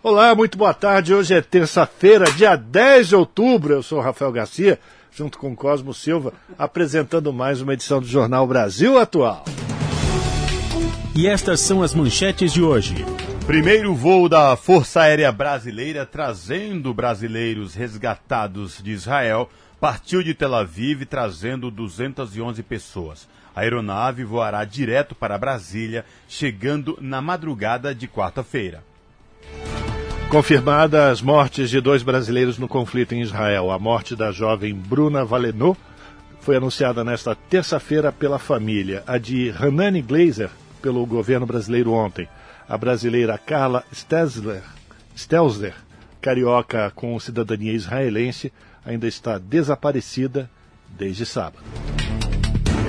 Olá, muito boa tarde. Hoje é terça-feira, dia 10 de outubro. Eu sou Rafael Garcia, junto com Cosmo Silva, apresentando mais uma edição do Jornal Brasil Atual. E estas são as manchetes de hoje. Primeiro voo da Força Aérea Brasileira trazendo brasileiros resgatados de Israel partiu de Tel Aviv trazendo 211 pessoas. A aeronave voará direto para Brasília, chegando na madrugada de quarta-feira. Confirmadas as mortes de dois brasileiros no conflito em Israel. A morte da jovem Bruna Valenot foi anunciada nesta terça-feira pela família. A de Hanani Glazer, pelo governo brasileiro ontem. A brasileira Carla Stelzler, Stelzler, carioca com cidadania israelense, ainda está desaparecida desde sábado.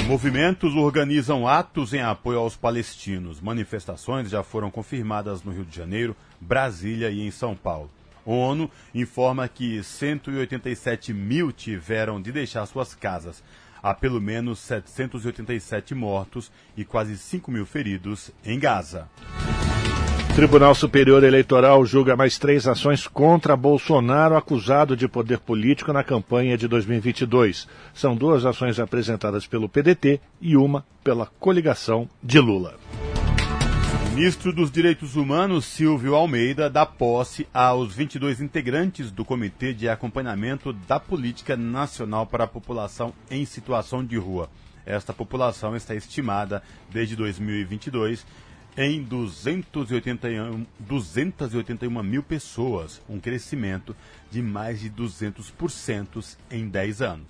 Movimentos organizam atos em apoio aos palestinos. Manifestações já foram confirmadas no Rio de Janeiro, Brasília e em São Paulo. ONU informa que 187 mil tiveram de deixar suas casas. Há pelo menos 787 mortos e quase 5 mil feridos em Gaza. Tribunal Superior Eleitoral julga mais três ações contra Bolsonaro, acusado de poder político na campanha de 2022. São duas ações apresentadas pelo PDT e uma pela coligação de Lula. Ministro dos Direitos Humanos, Silvio Almeida, dá posse aos 22 integrantes do Comitê de Acompanhamento da Política Nacional para a População em Situação de Rua. Esta população está estimada desde 2022 em 281, 281 mil pessoas, um crescimento de mais de 200% em 10 anos.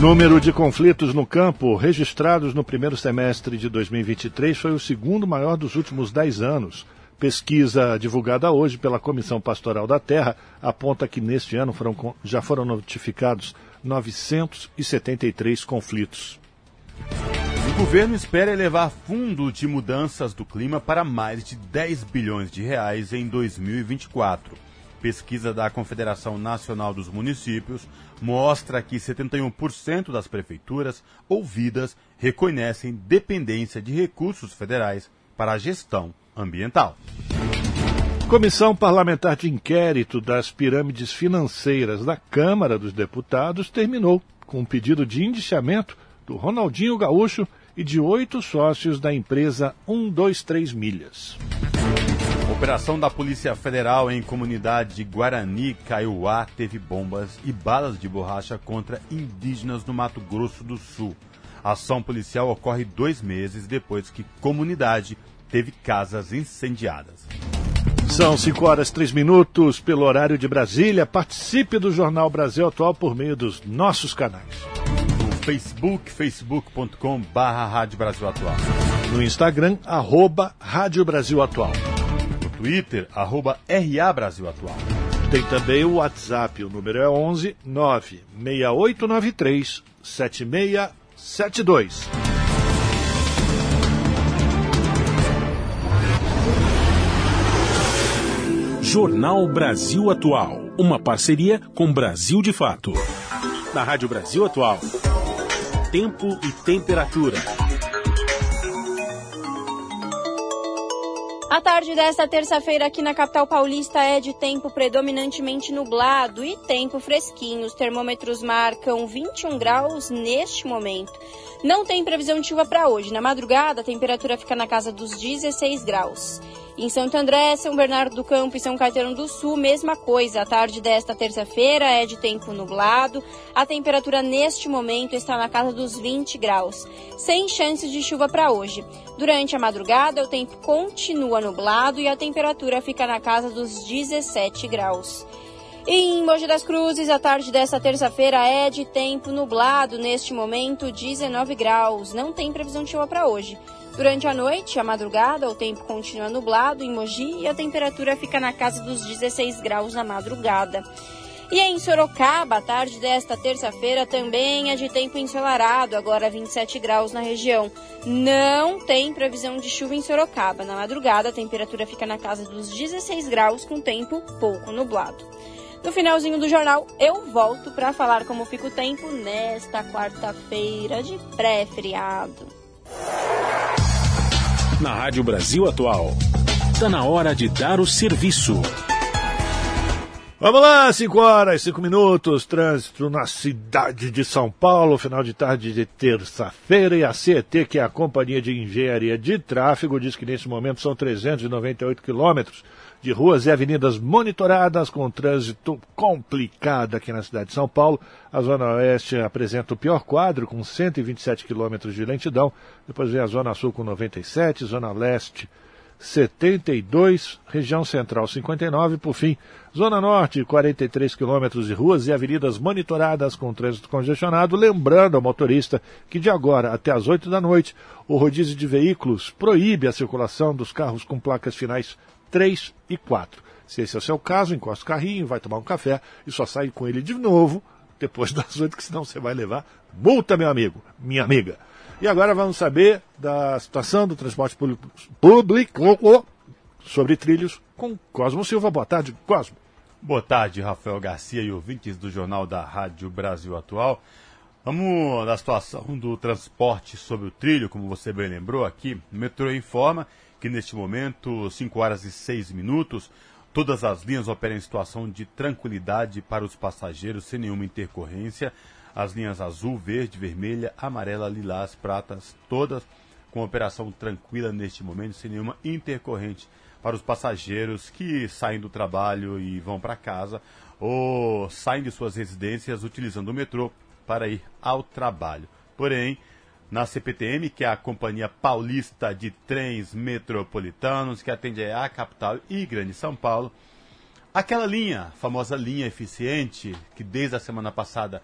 Número de conflitos no campo registrados no primeiro semestre de 2023 foi o segundo maior dos últimos 10 anos. Pesquisa divulgada hoje pela Comissão Pastoral da Terra aponta que neste ano foram, já foram notificados 973 conflitos. O governo espera elevar fundo de mudanças do clima para mais de 10 bilhões de reais em 2024. Pesquisa da Confederação Nacional dos Municípios mostra que 71% das prefeituras ouvidas reconhecem dependência de recursos federais para a gestão ambiental. Comissão Parlamentar de Inquérito das Pirâmides Financeiras da Câmara dos Deputados terminou com um pedido de indiciamento do Ronaldinho Gaúcho e de oito sócios da empresa 123 Milhas. Operação da Polícia Federal em comunidade de Guarani, Kaiowá, teve bombas e balas de borracha contra indígenas no Mato Grosso do Sul. A ação policial ocorre dois meses depois que comunidade teve casas incendiadas. São 5 horas 3 minutos pelo horário de Brasília. Participe do Jornal Brasil Atual por meio dos nossos canais. Facebook, facebook.com barra Rádio Brasil Atual. No Instagram, arroba Rádio Brasil Atual. No Twitter, arroba RA Brasil Atual. Tem também o WhatsApp, o número é 11 96893 7672. Jornal Brasil Atual, uma parceria com Brasil de Fato. Na Rádio Brasil Atual, tempo e temperatura. A tarde desta terça-feira aqui na capital paulista é de tempo predominantemente nublado e tempo fresquinho. Os termômetros marcam 21 graus neste momento. Não tem previsão de chuva para hoje. Na madrugada, a temperatura fica na casa dos 16 graus. Em Santo André, São Bernardo do Campo e São Caetano do Sul, mesma coisa. A tarde desta terça-feira é de tempo nublado. A temperatura neste momento está na casa dos 20 graus, sem chances de chuva para hoje. Durante a madrugada, o tempo continua nublado e a temperatura fica na casa dos 17 graus. Em Mogi das Cruzes, a tarde desta terça-feira é de tempo nublado, neste momento 19 graus. Não tem previsão de chuva para hoje. Durante a noite a madrugada, o tempo continua nublado em Mogi e a temperatura fica na casa dos 16 graus na madrugada. E em Sorocaba, a tarde desta terça-feira também é de tempo ensolarado, agora 27 graus na região. Não tem previsão de chuva em Sorocaba. Na madrugada, a temperatura fica na casa dos 16 graus, com tempo pouco nublado. No finalzinho do jornal, eu volto para falar como fica o tempo nesta quarta-feira de pré-feriado. Na Rádio Brasil Atual, está na hora de dar o serviço. Vamos lá, 5 horas, 5 minutos, trânsito na cidade de São Paulo, final de tarde de terça-feira, e a CET, que é a Companhia de Engenharia de Tráfego, diz que nesse momento são 398 quilômetros de ruas e avenidas monitoradas com trânsito complicado aqui na cidade de São Paulo. A Zona Oeste apresenta o pior quadro, com 127 quilômetros de lentidão. Depois vem a Zona Sul com 97, Zona Leste 72, região central 59, por fim, Zona Norte, 43 quilômetros de ruas e avenidas monitoradas com trânsito congestionado, lembrando ao motorista que de agora até as 8 da noite, o rodízio de veículos proíbe a circulação dos carros com placas finais 3 e 4. Se esse é o seu caso, encosta o carrinho, vai tomar um café e só sai com ele de novo depois das 8, que senão você vai levar multa, meu amigo, minha amiga. E agora vamos saber da situação do transporte público, sobre trilhos com Cosmo Silva. Boa tarde, Cosmo. Boa tarde, Rafael Garcia e ouvintes do Jornal da Rádio Brasil Atual. Vamos da situação do transporte sobre o trilho, como você bem lembrou aqui. O metrô informa que neste momento, 5 horas e 6 minutos, todas as linhas operam em situação de tranquilidade para os passageiros sem nenhuma intercorrência. As linhas azul, verde, vermelha, amarela, lilás, pratas, todas com operação tranquila neste momento, sem nenhuma intercorrente para os passageiros que saem do trabalho e vão para casa ou saem de suas residências utilizando o metrô para ir ao trabalho. Porém, na CPTM, que é a Companhia Paulista de Trens Metropolitanos, que atende a capital e Grande São Paulo. Aquela linha, famosa linha eficiente, que desde a semana passada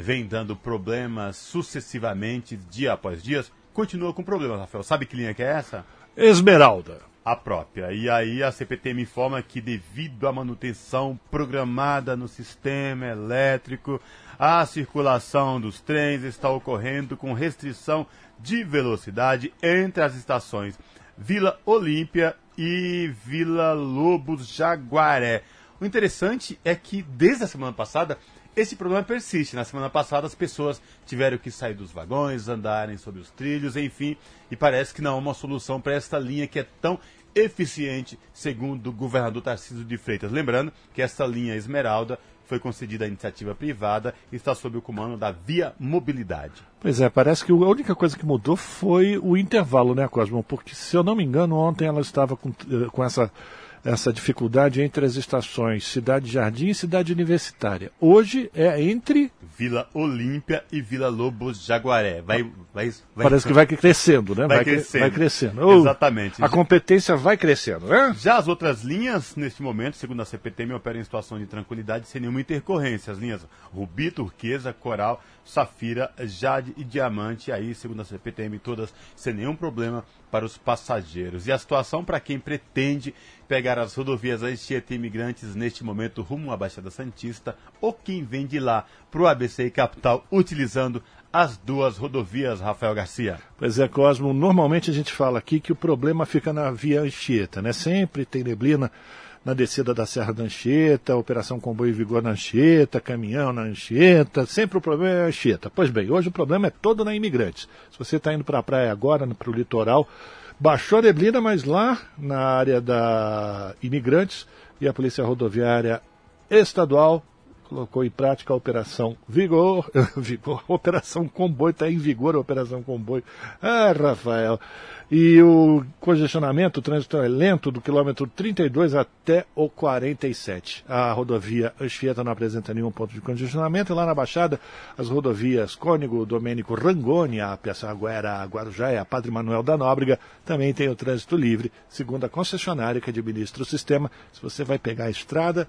vem dando problemas sucessivamente, dia após dia, continua com problemas, Rafael. Sabe que linha que é essa? Esmeralda. A própria. E aí a CPTM informa que devido à manutenção programada no sistema elétrico, a circulação dos trens está ocorrendo com restrição de velocidade entre as estações Vila Olímpia e Vila Lobos Jaguaré. O interessante é que desde a semana passada esse problema persiste. Na semana passada as pessoas tiveram que sair dos vagões, andarem sobre os trilhos, enfim, e parece que não há uma solução para esta linha que é tão eficiente, segundo o governador Tarcísio de Freitas. Lembrando que essa linha Esmeralda foi concedida à iniciativa privada e está sob o comando da Via Mobilidade. Pois é, parece que a única coisa que mudou foi o intervalo, né, Cosmo? Porque, se eu não me engano, ontem ela estava com, eh, com essa essa dificuldade entre as estações Cidade Jardim e Cidade Universitária. Hoje é entre Vila Olímpia e Vila Lobos Jaguaré. Vai, vai, vai Parece que vai crescendo, né? Vai, vai crescendo. Vai crescendo. Exatamente. A competência vai crescendo, né? Já as outras linhas, neste momento, segundo a CPTM, operam em situação de tranquilidade sem nenhuma intercorrência. As linhas Rubi, Turquesa, Coral, Safira, Jade e Diamante, aí, segundo a CPTM, todas sem nenhum problema para os passageiros. E a situação para quem pretende pegar as rodovias Anchieta Imigrantes neste momento rumo à Baixada Santista ou quem vem de lá para o ABC e Capital utilizando as duas rodovias, Rafael Garcia. Pois é, Cosmo, normalmente a gente fala aqui que o problema fica na via Anchieta, né? Sempre tem neblina na descida da Serra da Anchieta, operação comboio vigor na Anchieta, caminhão na Anchieta, sempre o problema é a Anchieta. Pois bem, hoje o problema é todo na Imigrantes. Se você está indo para a praia agora, para o litoral, baixou a neblina, mas lá na área da Imigrantes e a Polícia Rodoviária Estadual colocou em prática a Operação Vigor, Vigor, Operação Comboio, está em vigor a Operação Comboio. Ah, Rafael. E o congestionamento, o trânsito é lento do quilômetro 32 até o 47. A rodovia Anchieta não apresenta nenhum ponto de congestionamento. E lá na Baixada, as rodovias Cônigo, Domênico Rangoni, a Piaçaguera, Guarujá e a Padre Manuel da Nóbrega também tem o trânsito livre, segundo a concessionária que administra o sistema. Se você vai pegar a estrada,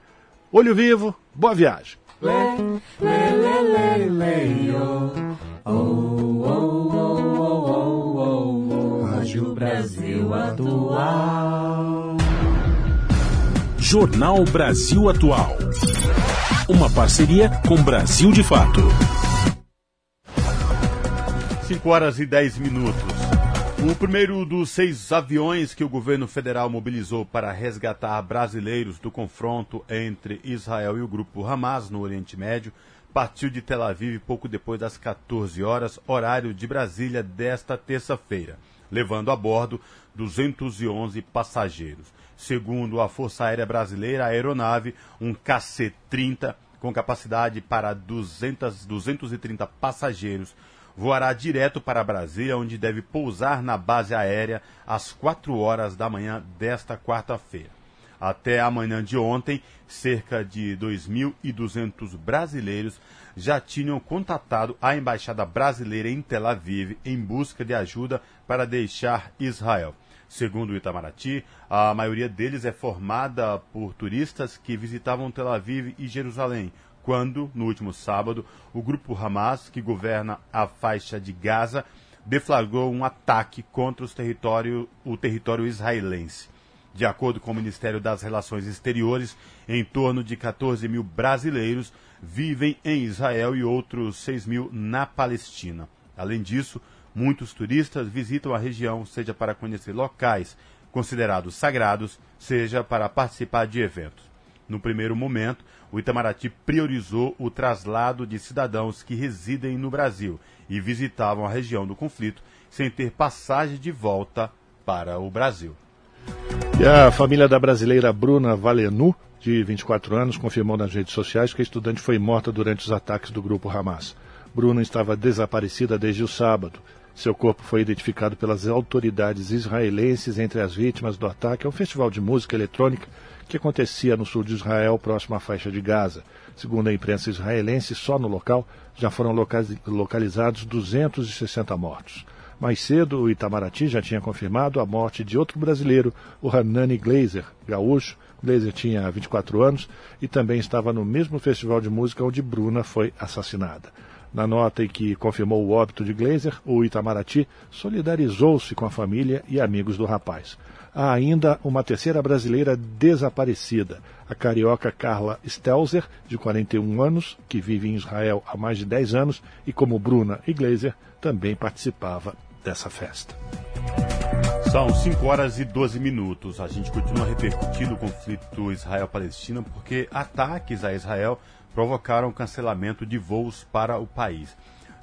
olho vivo, boa viagem. Lê, lê, lê, lê, oh, oh, oh, Rádio Brasil Atual. Jornal Brasil Atual. Uma parceria com Brasil de Fato. 5 horas e 10 minutos. O primeiro dos seis aviões que o governo federal mobilizou para resgatar brasileiros do confronto entre Israel e o grupo Hamas no Oriente Médio partiu de Tel Aviv pouco depois das 14 horas, horário de Brasília, desta terça-feira, levando a bordo 211 passageiros. Segundo a Força Aérea Brasileira, a aeronave, um KC-30, com capacidade para 200, 230 passageiros, voará direto para Brasília, onde deve pousar na base aérea às 4 horas da manhã desta quarta-feira. Até a manhã de ontem, cerca de 2.200 brasileiros já tinham contatado a embaixada brasileira em Tel Aviv em busca de ajuda para deixar Israel. Segundo o Itamaraty, a maioria deles é formada por turistas que visitavam Tel Aviv e Jerusalém, quando, no último sábado, o grupo Hamas, que governa a faixa de Gaza, deflagrou um ataque contra território, o território israelense. De acordo com o Ministério das Relações Exteriores, em torno de 14 mil brasileiros vivem em Israel e outros 6 mil na Palestina. Além disso, muitos turistas visitam a região, seja para conhecer locais considerados sagrados, seja para participar de eventos. No primeiro momento, o Itamaraty priorizou o traslado de cidadãos que residem no Brasil e visitavam a região do conflito sem ter passagem de volta para o Brasil. E a família da brasileira Bruna Valenu, de 24 anos, confirmou nas redes sociais que a estudante foi morta durante os ataques do grupo Hamas. Bruna estava desaparecida desde o sábado. Seu corpo foi identificado pelas autoridades israelenses entre as vítimas do ataque ao festival de música eletrônica que acontecia no sul de Israel, próximo à faixa de Gaza. Segundo a imprensa israelense, só no local já foram localizados 260 mortos. Mais cedo, o Itamaraty já tinha confirmado a morte de outro brasileiro, o Hanani Glazer, gaúcho. Glazer tinha 24 anos e também estava no mesmo festival de música onde Bruna foi assassinada. Na nota em que confirmou o óbito de Glazer, o Itamaraty solidarizou-se com a família e amigos do rapaz há ainda uma terceira brasileira desaparecida, a carioca Carla Stelzer, de 41 anos, que vive em Israel há mais de 10 anos e, como Bruna Iglesia, também participava dessa festa. São 5 horas e 12 minutos. A gente continua repercutindo o conflito Israel-Palestina porque ataques a Israel provocaram cancelamento de voos para o país.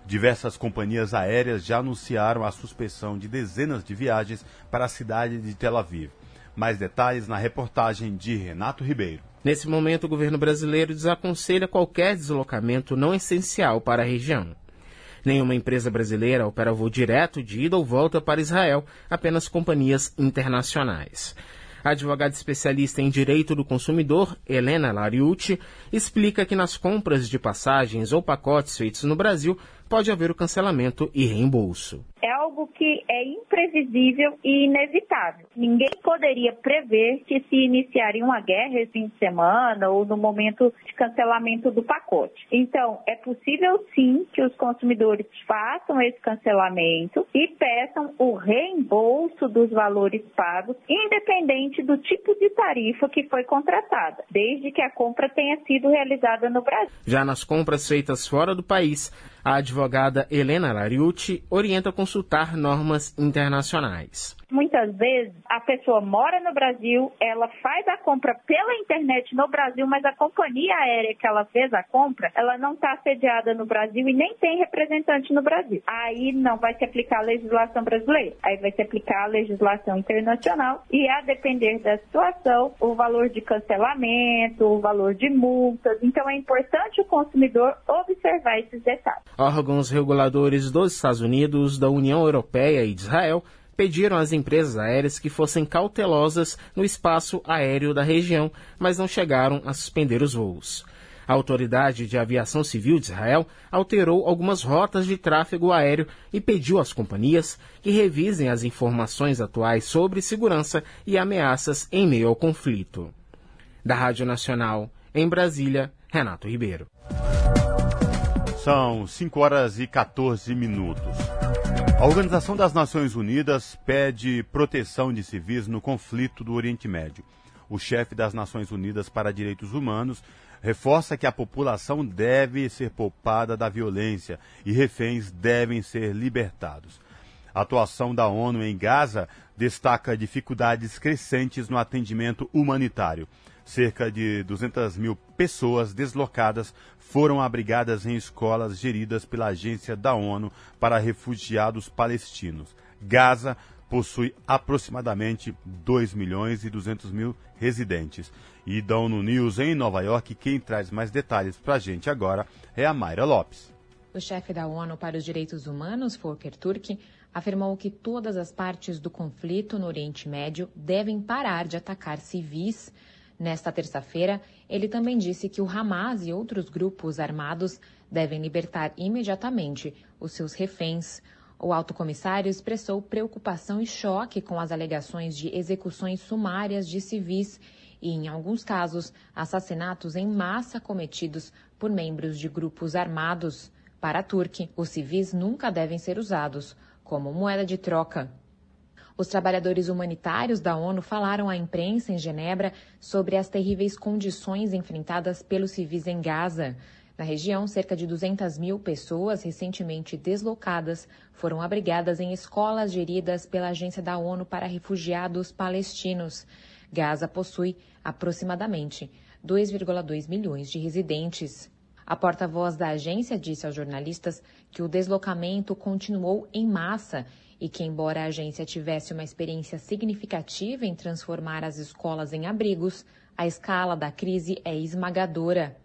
Diversas companhias aéreas já anunciaram a suspensão de dezenas de viagens para a cidade de Tel Aviv. Mais detalhes na reportagem de Renato Ribeiro. Nesse momento, o governo brasileiro desaconselha qualquer deslocamento não essencial para a região. Nenhuma empresa brasileira opera voo direto de ida ou volta para Israel, apenas companhias internacionais. Advogada especialista em direito do consumidor, Helena Lariucci, explica que nas compras de passagens ou pacotes feitos no Brasil, pode haver o cancelamento e reembolso. É algo que é imprevisível e inevitável. Ninguém poderia prever que se iniciaria uma guerra esse fim de semana ou no momento de cancelamento do pacote. Então, é possível sim que os consumidores façam esse cancelamento e peçam o reembolso dos valores pagos, independente do tipo de tarifa que foi contratada, desde que a compra tenha sido realizada no Brasil. Já nas compras feitas fora do país, a advogada Helena Lariucci orienta a consultar normas internacionais. Muitas vezes a pessoa mora no Brasil, ela faz a compra pela internet no Brasil, mas a companhia aérea que ela fez a compra, ela não está sediada no Brasil e nem tem representante no Brasil. Aí não vai se aplicar a legislação brasileira, aí vai se aplicar a legislação internacional e a depender da situação, o valor de cancelamento, o valor de multas. Então é importante o consumidor observar esses detalhes. Órgãos reguladores dos Estados Unidos, da União Europeia e de Israel pediram às empresas aéreas que fossem cautelosas no espaço aéreo da região, mas não chegaram a suspender os voos. A Autoridade de Aviação Civil de Israel alterou algumas rotas de tráfego aéreo e pediu às companhias que revisem as informações atuais sobre segurança e ameaças em meio ao conflito. Da Rádio Nacional, em Brasília, Renato Ribeiro. São 5 horas e 14 minutos. A Organização das Nações Unidas pede proteção de civis no conflito do Oriente Médio. O chefe das Nações Unidas para Direitos Humanos reforça que a população deve ser poupada da violência e reféns devem ser libertados. A atuação da ONU em Gaza destaca dificuldades crescentes no atendimento humanitário. Cerca de 200 mil pessoas deslocadas foram abrigadas em escolas geridas pela Agência da ONU para Refugiados Palestinos. Gaza possui aproximadamente 2 milhões e 200 mil residentes. E da ONU News em Nova York, quem traz mais detalhes para a gente agora é a Mayra Lopes. O chefe da ONU para os Direitos Humanos, Volker Turk, afirmou que todas as partes do conflito no Oriente Médio devem parar de atacar civis. Nesta terça-feira, ele também disse que o Hamas e outros grupos armados devem libertar imediatamente os seus reféns. O alto comissário expressou preocupação e choque com as alegações de execuções sumárias de civis e, em alguns casos, assassinatos em massa cometidos por membros de grupos armados. Para Turk, os civis nunca devem ser usados como moeda de troca. Os trabalhadores humanitários da ONU falaram à imprensa em Genebra sobre as terríveis condições enfrentadas pelos civis em Gaza. Na região, cerca de 200 mil pessoas recentemente deslocadas foram abrigadas em escolas geridas pela Agência da ONU para Refugiados Palestinos. Gaza possui aproximadamente 2,2 milhões de residentes. A porta-voz da agência disse aos jornalistas que o deslocamento continuou em massa e que, embora a agência tivesse uma experiência significativa em transformar as escolas em abrigos, a escala da crise é esmagadora.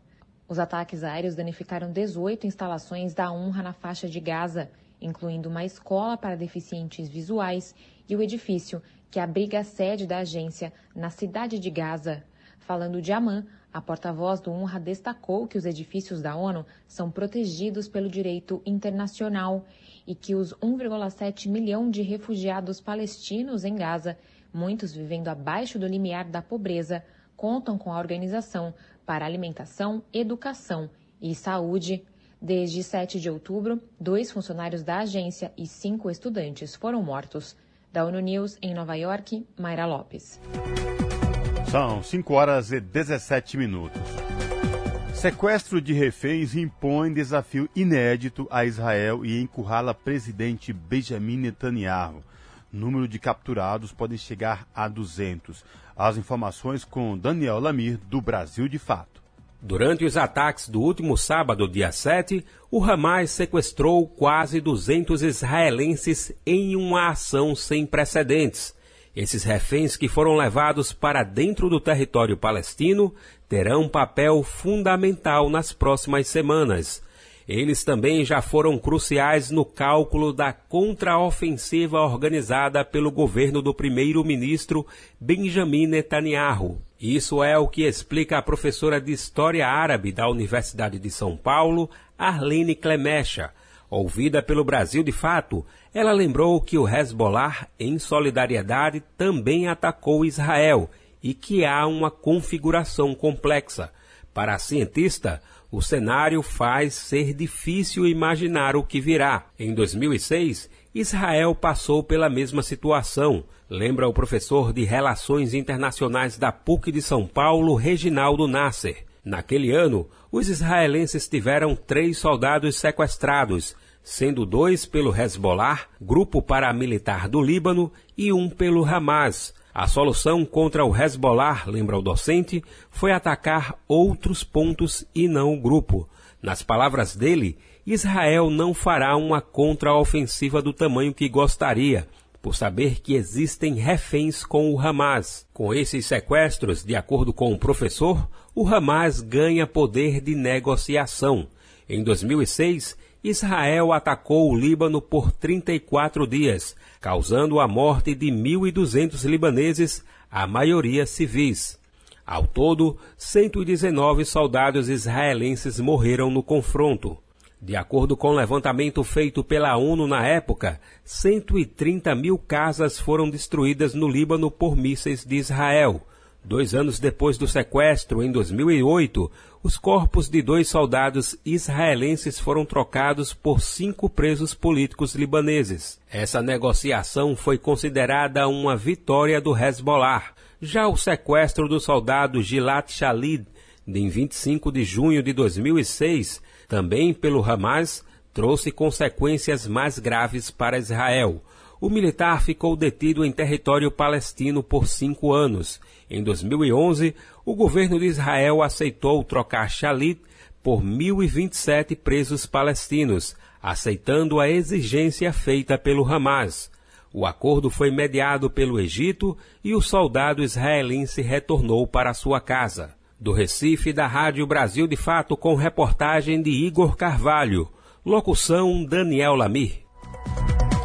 Os ataques aéreos danificaram 18 instalações da UNRWA na faixa de Gaza, incluindo uma escola para deficientes visuais e o edifício que abriga a sede da agência na cidade de Gaza. Falando de Amman, a porta-voz do UNRWA destacou que os edifícios da ONU são protegidos pelo direito internacional e que os 1,7 milhão de refugiados palestinos em Gaza, muitos vivendo abaixo do limiar da pobreza, contam com a organização para alimentação, educação e saúde. Desde 7 de outubro, dois funcionários da agência e cinco estudantes foram mortos. Da ONU News, em Nova York, Mayra Lopes. São 5 horas e 17 minutos. Sequestro de reféns impõe desafio inédito a Israel e encurrala presidente Benjamin Netanyahu. Número de capturados pode chegar a 200. As informações com Daniel Lamir, do Brasil de Fato. Durante os ataques do último sábado, dia 7, o Hamas sequestrou quase 200 israelenses em uma ação sem precedentes. Esses reféns que foram levados para dentro do território palestino terão um papel fundamental nas próximas semanas. Eles também já foram cruciais no cálculo da contraofensiva organizada pelo governo do primeiro-ministro Benjamin Netanyahu. Isso é o que explica a professora de História Árabe da Universidade de São Paulo, Arlene Clemecha. Ouvida pelo Brasil de fato, ela lembrou que o Hezbollah, em solidariedade, também atacou Israel e que há uma configuração complexa. Para a cientista, o cenário faz ser difícil imaginar o que virá. Em 2006, Israel passou pela mesma situação, lembra o professor de Relações Internacionais da PUC de São Paulo, Reginaldo Nasser. Naquele ano, os israelenses tiveram três soldados sequestrados sendo dois pelo Hezbollah, grupo paramilitar do Líbano, e um pelo Hamas. A solução contra o Hezbollah, lembra o docente, foi atacar outros pontos e não o grupo. Nas palavras dele, Israel não fará uma contraofensiva do tamanho que gostaria, por saber que existem reféns com o Hamas. Com esses sequestros, de acordo com o professor, o Hamas ganha poder de negociação. Em 2006, Israel atacou o Líbano por 34 dias, causando a morte de 1.200 libaneses, a maioria civis. Ao todo, 119 soldados israelenses morreram no confronto. De acordo com o levantamento feito pela ONU na época, 130 mil casas foram destruídas no Líbano por mísseis de Israel, Dois anos depois do sequestro, em 2008, os corpos de dois soldados israelenses foram trocados por cinco presos políticos libaneses. Essa negociação foi considerada uma vitória do Hezbollah. Já o sequestro do soldado Gilad Shalit, de 25 de junho de 2006, também pelo Hamas, trouxe consequências mais graves para Israel. O militar ficou detido em território palestino por cinco anos. Em 2011, o governo de Israel aceitou trocar Shalit por 1.027 presos palestinos, aceitando a exigência feita pelo Hamas. O acordo foi mediado pelo Egito e o soldado israelense retornou para sua casa. Do Recife, da Rádio Brasil de Fato, com reportagem de Igor Carvalho. Locução Daniel Lamir.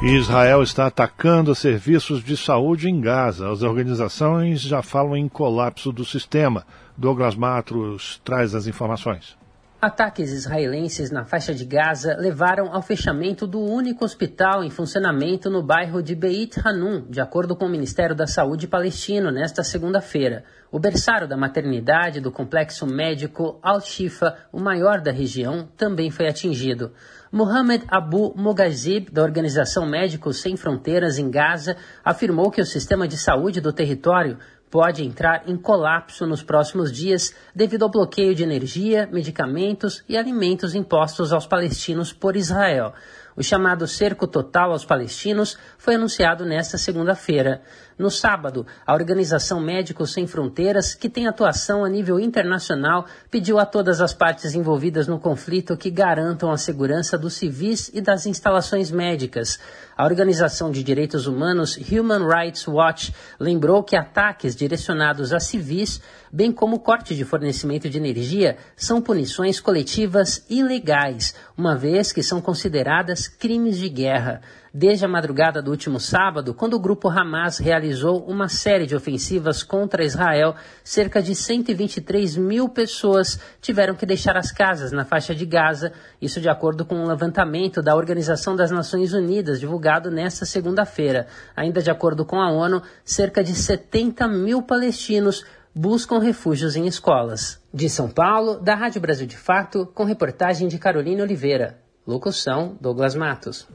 Israel está atacando serviços de saúde em Gaza. As organizações já falam em colapso do sistema. Douglas Matros traz as informações. Ataques israelenses na faixa de Gaza levaram ao fechamento do único hospital em funcionamento no bairro de Beit Hanun, de acordo com o Ministério da Saúde palestino, nesta segunda-feira. O berçário da maternidade do complexo médico Al-Shifa, o maior da região, também foi atingido. Mohamed Abu Mogazib, da Organização Médicos Sem Fronteiras em Gaza, afirmou que o sistema de saúde do território pode entrar em colapso nos próximos dias devido ao bloqueio de energia, medicamentos e alimentos impostos aos palestinos por Israel. O chamado cerco total aos palestinos foi anunciado nesta segunda-feira. No sábado, a Organização Médicos Sem Fronteiras, que tem atuação a nível internacional, pediu a todas as partes envolvidas no conflito que garantam a segurança dos civis e das instalações médicas. A Organização de Direitos Humanos Human Rights Watch lembrou que ataques direcionados a civis, bem como corte de fornecimento de energia, são punições coletivas ilegais, uma vez que são consideradas crimes de guerra desde a madrugada do último sábado, quando o grupo Hamas realizou uma série de ofensivas contra Israel, cerca de 123 mil pessoas tiveram que deixar as casas na faixa de Gaza, isso de acordo com um levantamento da Organização das Nações Unidas, divulgado nesta segunda-feira. Ainda de acordo com a ONU, cerca de 70 mil palestinos buscam refúgios em escolas. De São Paulo, da Rádio Brasil de Fato, com reportagem de Carolina Oliveira. Locução: Douglas Matos.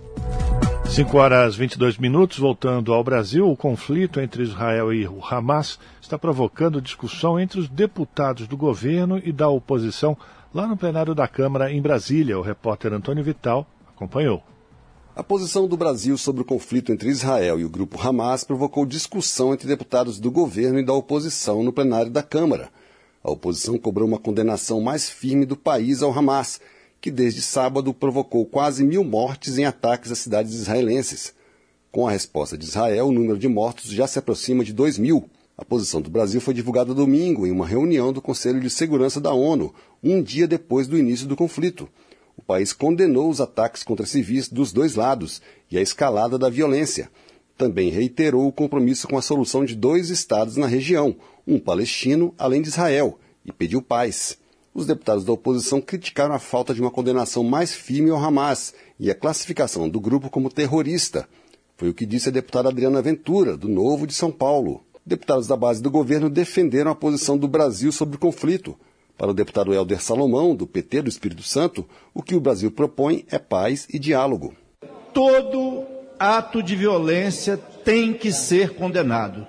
5 horas 22 minutos, voltando ao Brasil, o conflito entre Israel e o Hamas está provocando discussão entre os deputados do governo e da oposição lá no plenário da Câmara em Brasília. O repórter Antônio Vital acompanhou. A posição do Brasil sobre o conflito entre Israel e o grupo Hamas provocou discussão entre deputados do governo e da oposição no plenário da Câmara. A oposição cobrou uma condenação mais firme do país ao Hamas que desde sábado provocou quase mil mortes em ataques a cidades israelenses. Com a resposta de Israel, o número de mortos já se aproxima de 2 mil. A posição do Brasil foi divulgada domingo em uma reunião do Conselho de Segurança da ONU, um dia depois do início do conflito. O país condenou os ataques contra civis dos dois lados e a escalada da violência. Também reiterou o compromisso com a solução de dois estados na região, um palestino além de Israel, e pediu paz. Os deputados da oposição criticaram a falta de uma condenação mais firme ao Hamas e a classificação do grupo como terrorista. Foi o que disse a deputada Adriana Ventura, do Novo de São Paulo. Deputados da base do governo defenderam a posição do Brasil sobre o conflito. Para o deputado Helder Salomão, do PT do Espírito Santo, o que o Brasil propõe é paz e diálogo. Todo ato de violência tem que ser condenado.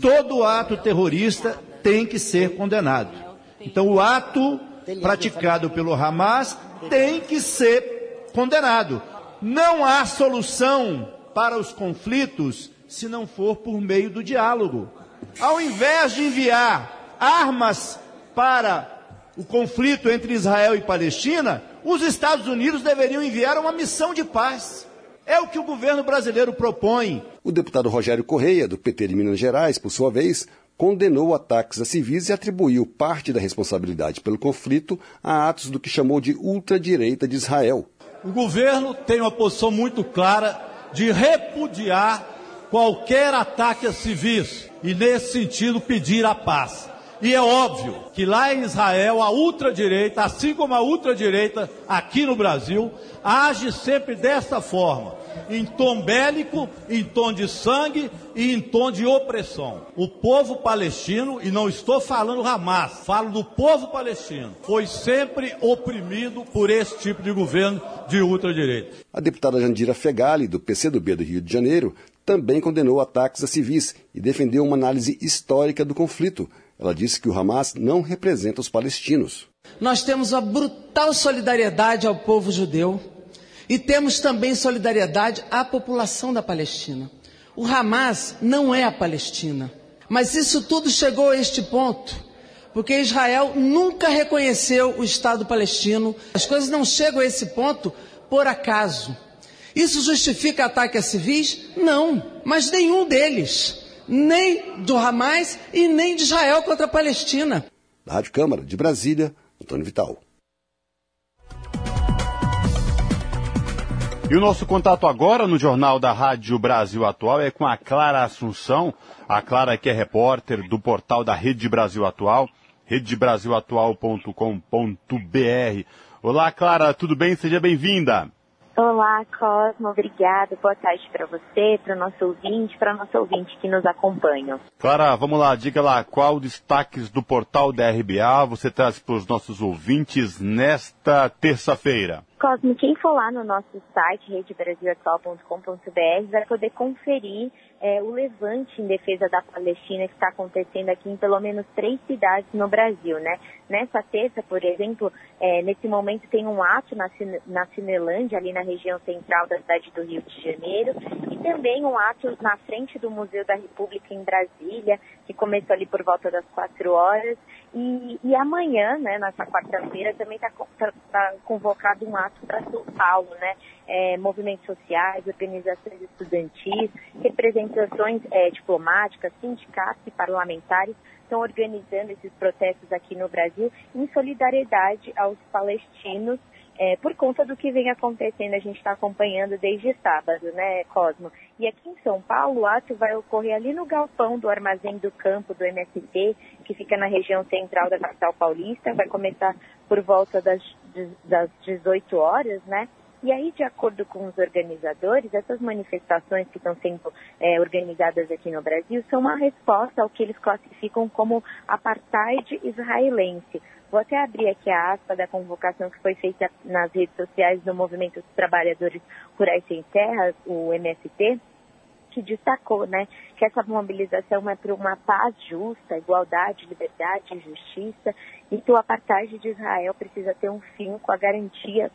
Todo ato terrorista tem que ser condenado. Então, o ato praticado pelo Hamas tem que ser condenado. Não há solução para os conflitos se não for por meio do diálogo. Ao invés de enviar armas para o conflito entre Israel e Palestina, os Estados Unidos deveriam enviar uma missão de paz. É o que o governo brasileiro propõe. O deputado Rogério Correia, do PT de Minas Gerais, por sua vez, condenou ataques a civis e atribuiu parte da responsabilidade pelo conflito a atos do que chamou de ultradireita de Israel. O governo tem uma posição muito clara de repudiar qualquer ataque a civis e, nesse sentido, pedir a paz. E é óbvio que lá em Israel a ultradireita, assim como a ultradireita aqui no Brasil, age sempre dessa forma em tom bélico, em tom de sangue e em tom de opressão. O povo palestino, e não estou falando Hamas, falo do povo palestino, foi sempre oprimido por esse tipo de governo de ultradireita. A deputada Jandira Fegali, do PCdoB do Rio de Janeiro, também condenou ataques a civis e defendeu uma análise histórica do conflito. Ela disse que o Hamas não representa os palestinos. Nós temos uma brutal solidariedade ao povo judeu e temos também solidariedade à população da Palestina. O Hamas não é a Palestina. Mas isso tudo chegou a este ponto porque Israel nunca reconheceu o Estado palestino. As coisas não chegam a esse ponto por acaso. Isso justifica ataque a civis? Não, mas nenhum deles. Nem do Hamas e nem de Israel contra a Palestina. Rádio Câmara de Brasília, Antônio Vital. E o nosso contato agora no Jornal da Rádio Brasil Atual é com a Clara Assunção. A Clara que é repórter do portal da Rede Brasil Atual, redebrasilatual.com.br. Olá, Clara, tudo bem? Seja bem-vinda. Olá, Cosmo, obrigado. Boa tarde para você, para o nosso ouvinte, para o nosso ouvinte que nos acompanha. Clara, vamos lá, diga lá qual destaques do portal da RBA você traz para os nossos ouvintes nesta terça-feira. Cosmo, quem for lá no nosso site, redebrasilatual.com.br, vai poder conferir é, o levante em defesa da Palestina que está acontecendo aqui em pelo menos três cidades no Brasil, né? Nessa terça, por exemplo, é, nesse momento tem um ato na, na Cinelândia, ali na região central da cidade do Rio de Janeiro, e também um ato na frente do Museu da República em Brasília, que começou ali por volta das quatro horas. E, e amanhã, né, nessa quarta-feira, também está tá, tá convocado um ato para São Paulo, né? É, movimentos sociais, organizações estudantis, representações é, diplomáticas, sindicatos e parlamentares estão organizando esses protestos aqui no Brasil em solidariedade aos palestinos é, por conta do que vem acontecendo, a gente está acompanhando desde sábado, né, Cosmo? E aqui em São Paulo, o ato vai ocorrer ali no galpão do Armazém do Campo do MST, que fica na região central da capital paulista. Vai começar por volta das, das 18 horas, né? E aí, de acordo com os organizadores, essas manifestações que estão sendo é, organizadas aqui no Brasil são uma resposta ao que eles classificam como apartheid israelense. Vou até abrir aqui a aspa da convocação que foi feita nas redes sociais do Movimento dos Trabalhadores Rurais Sem Terra, o MST, que destacou né, que essa mobilização é para uma paz justa, igualdade, liberdade e justiça, e que o apartheid de Israel precisa ter um fim com a garantia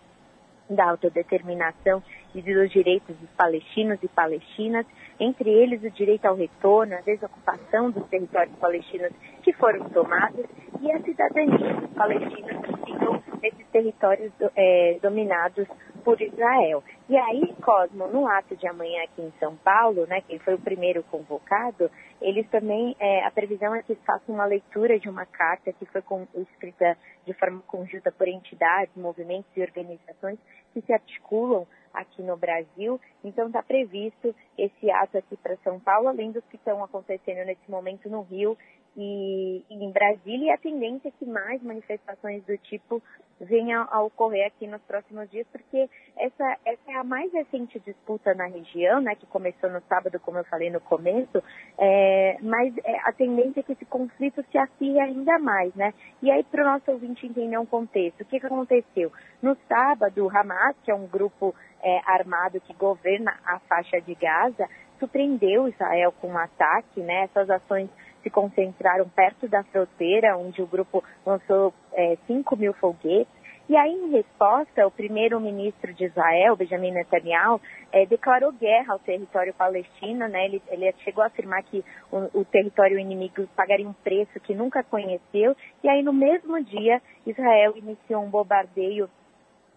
da autodeterminação e dos direitos dos palestinos e palestinas, entre eles o direito ao retorno, a desocupação dos territórios palestinos que foram tomados e a cidadania dos palestinos que ficam nesses territórios é, dominados por Israel. E aí, Cosmo, no ato de amanhã aqui em São Paulo, né, que foi o primeiro convocado, eles também, é, a previsão é que façam uma leitura de uma carta que foi com, escrita de forma conjunta por entidades, movimentos e organizações que se articulam aqui no Brasil. Então está previsto esse ato aqui para São Paulo, além dos que estão acontecendo nesse momento no Rio e, e em Brasília. E a tendência é que mais manifestações do tipo venham a ocorrer aqui nos próximos dias, porque essa, essa é a mais recente disputa na região, né, que começou no sábado, como eu falei no começo, é, mas é, a tendência é que esse conflito se acirre ainda mais, né? E aí, para o nosso ouvinte entender um contexto, o que, que aconteceu? No sábado, o Hamas, que é um grupo é, armado que governa a faixa de Gaza, surpreendeu Israel com um ataque, né? Essas ações se concentraram perto da fronteira, onde o grupo lançou é, 5 mil foguetes. E aí, em resposta, o primeiro-ministro de Israel, Benjamin Netanyahu, é, declarou guerra ao território palestino. Né? Ele, ele chegou a afirmar que o, o, território inimigo pagaria um preço que nunca conheceu. E aí, no mesmo dia, Israel iniciou um bombardeio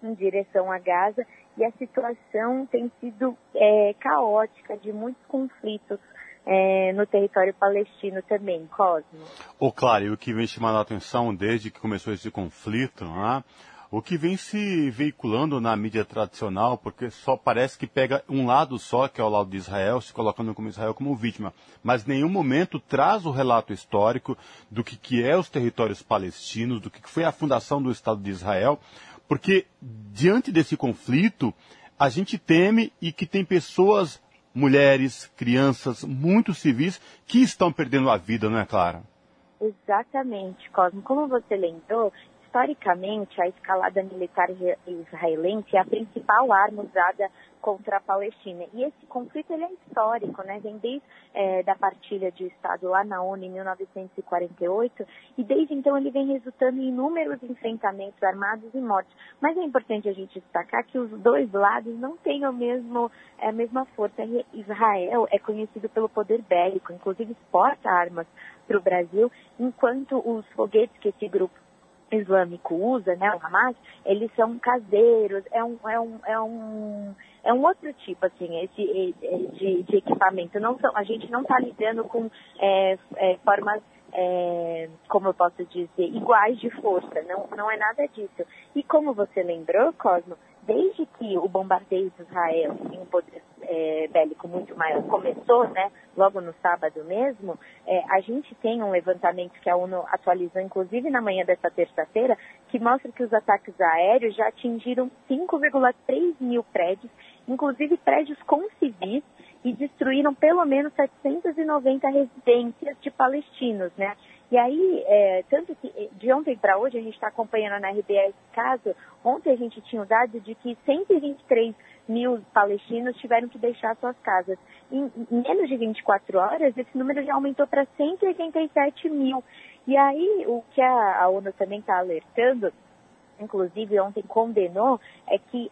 em direção a Gaza. E a situação tem sido é, caótica, de muitos conflitos é, no território palestino também, Cosmo. Ô, oh, claro, e o que vem chamando a atenção desde que começou esse conflito, né? o que vem se veiculando na mídia tradicional, porque só parece que pega um lado só, que é o lado de Israel, se colocando como Israel como vítima, mas nenhum momento traz o relato histórico do que, que é os territórios palestinos, do que foi a fundação do Estado de Israel, porque diante desse conflito, a gente teme e que tem pessoas mulheres, crianças, muitos civis que estão perdendo a vida, não é, Clara? Exatamente, Cosmo. Como você lembrou, historicamente, a escalada militar israelense é a principal arma usada contra a Palestina. E esse conflito ele é histórico, né? Vem desde é, da partilha de Estado lá na ONU em 1948 e desde então ele vem resultando em inúmeros enfrentamentos armados e mortes. Mas é importante a gente destacar que os dois lados não têm o mesmo, é, a mesma força. Israel é conhecido pelo poder bélico, inclusive exporta armas para o Brasil, enquanto os foguetes que esse grupo islâmico usa, né, o Hamas, eles são caseiros, é um, é um, é um, é um outro tipo, assim, esse, de, de equipamento. Não são, a gente não está lidando com é, é, formas é, como eu posso dizer, iguais de força, não, não é nada disso. E como você lembrou, Cosmo, desde que o bombardeio de Israel em poder é, bélico muito maior começou, né, logo no sábado mesmo, é, a gente tem um levantamento que a ONU atualizou, inclusive na manhã dessa terça-feira, que mostra que os ataques aéreos já atingiram 5,3 mil prédios, inclusive prédios com civis, e destruíram pelo menos 790 residências de palestinos, né? E aí, é, tanto que eh, de ontem para hoje, a gente está acompanhando na esse caso, ontem a gente tinha o dado de que 123 mil palestinos tiveram que deixar suas casas. Em, em menos de 24 horas, esse número já aumentou para 187 mil. E aí, o que a, a ONU também está alertando inclusive ontem condenou, é que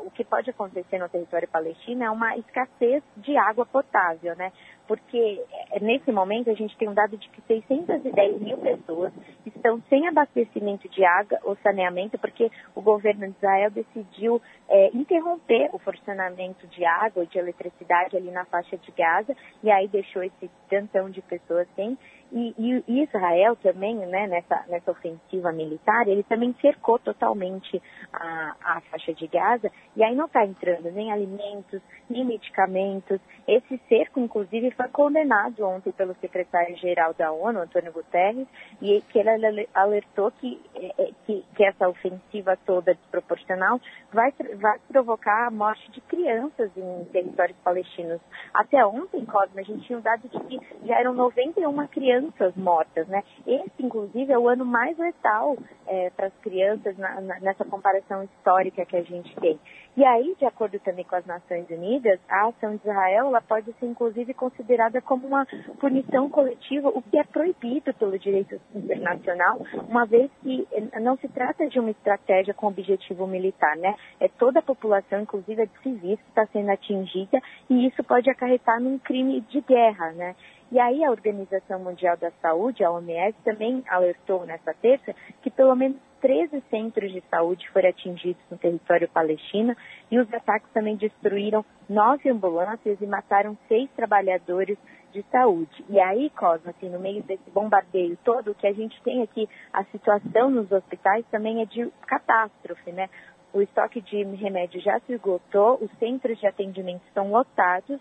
o que pode acontecer no território palestino é uma escassez de água potável, né? Porque é, nesse momento a gente tem um dado de que 610 mil pessoas estão sem abastecimento de água ou saneamento, porque o governo de Israel decidiu é, interromper o funcionamento de água e de eletricidade ali na faixa de Gaza, e aí deixou esse tantão de pessoas sem. E, e, Israel também, né, nessa, nessa ofensiva militar, ele também cercou totalmente a, a faixa de Gaza e aí não está entrando nem alimentos, nem medicamentos. Esse cerco, inclusive, foi condenado ontem pelo secretário-geral da ONU, Antônio Guterres, e que ele alertou que, é, é, que, que essa ofensiva toda desproporcional vai, vai provocar a morte de crianças em territórios palestinos. Até ontem, Cosme, a gente tinha um dado de que já eram 91 crianças crianças mortas, né? Esse, inclusive, é o ano mais letal é, para as crianças na, na, nessa comparação histórica que a gente tem. E aí, de acordo também com as Nações Unidas, a ação de Israel ela pode ser, inclusive, considerada como uma punição coletiva, o que é proibido pelo direito internacional, uma vez que não se trata de uma estratégia com objetivo militar, né? É toda a população, inclusive a de civis, que está sendo atingida, e isso pode acarretar num crime de guerra, né? E aí a Organização Mundial da Saúde, a OMS, também alertou nessa terça que pelo menos 13 centros de saúde foram atingidos no território palestino e os ataques também destruíram nove ambulâncias e mataram seis trabalhadores de saúde. E aí, Cosmo, assim, no meio desse bombardeio todo, o que a gente tem aqui, a situação nos hospitais também é de catástrofe, né? O estoque de remédio já se esgotou, os centros de atendimento estão lotados,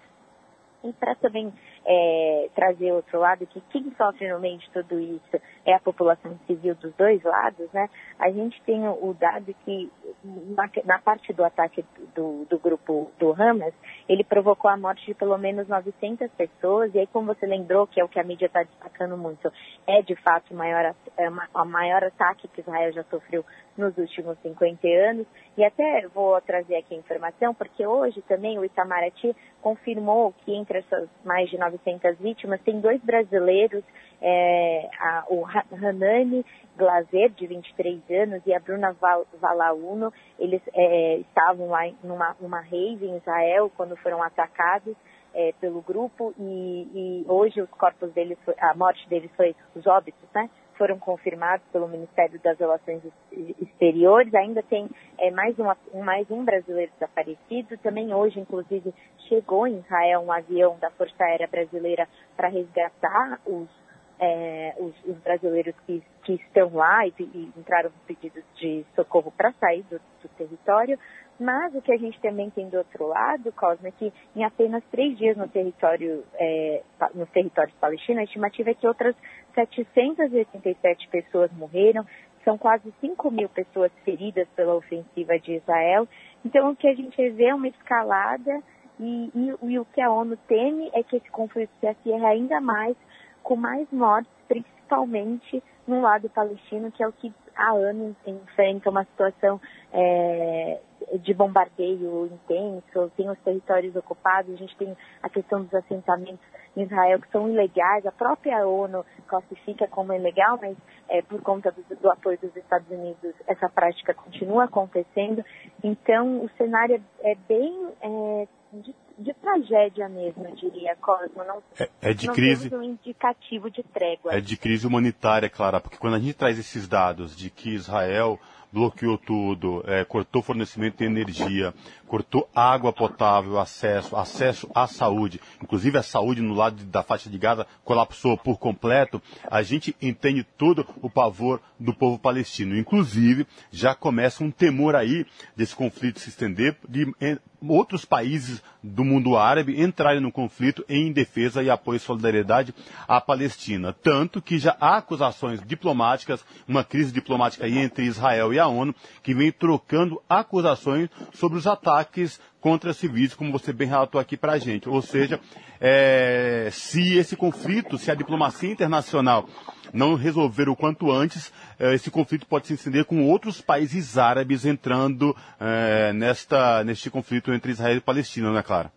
e para também é, trazer outro lado, que quem sofre no meio de tudo isso é a população civil dos dois lados, né? A gente tem o dado que na, na parte do ataque do, do, grupo do Hamas, ele provocou a morte de pelo menos 900 pessoas, e aí como você lembrou, que é o que a mídia está destacando muito, é de fato o maior, é o maior ataque que Israel já sofreu nos últimos 50 anos. E até vou trazer aqui a informação, porque hoje também o Itamaraty confirmou que entre essas mais de 900 vítimas tem dois brasileiros, é, a, o Hanani Glazer, de 23 anos, e a Bruna Valauno. Eles é, estavam lá numa uma rave em Israel quando foram atacados. É, pelo grupo e, e, hoje os corpos deles, a morte deles foi, os óbitos, né? Foram confirmados pelo Ministério das Relações Exteriores. Ainda tem é, mais, mais um brasileiro desaparecido. Também hoje, inclusive, chegou em Israel um avião da Força Aérea Brasileira para resgatar os, é, os, os, brasileiros que, que estão lá e, e entraram com pedidos de socorro para sair do, do território. Mas o que a gente também tem do outro lado, Cosme, é que em apenas três dias no território, é, nos territórios a estimativa é que outras 787 pessoas morreram, são quase 5 mil pessoas feridas pela ofensiva de Israel. Então, o que a gente vê é uma escalada e, e, e o que a ONU teme é que esse conflito se acirre ainda mais, com mais mortes, principalmente no lado palestino, que é o que há anos enfrenta uma situação é, de bombardeio intenso, tem os territórios ocupados, a gente tem a questão dos assentamentos em Israel que são ilegais, a própria ONU classifica como ilegal, mas é, por conta do, do, apoio dos Estados Unidos essa prática continua acontecendo. Então o cenário é bem é, de, de, tragédia mesmo, eu diria, Cosmo. Não, é, é de não crise. um indicativo de trégua. É de crise humanitária, Clara, porque quando a gente traz esses dados de que Israel bloqueou tudo, é, cortou fornecimento de energia, cortou água potável, acesso, acesso à saúde, inclusive a saúde no lado da faixa de Gaza colapsou por completo, a gente entende todo o pavor do povo palestino. Inclusive, já começa um temor aí desse conflito se estender, de outros países do mundo árabe entrarem no conflito em defesa e apoio e solidariedade à Palestina. Tanto que já há acusações diplomáticas, uma crise diplomática aí entre Israel e a ONU, que vem trocando acusações sobre os ataques contra civis, como você bem relatou aqui para a gente. Ou seja, é, se esse conflito, se a diplomacia internacional não resolver o quanto antes, eh, esse conflito pode se estender com outros países árabes entrando é, nesta, neste conflito entre Israel e Palestina, não é, Clara?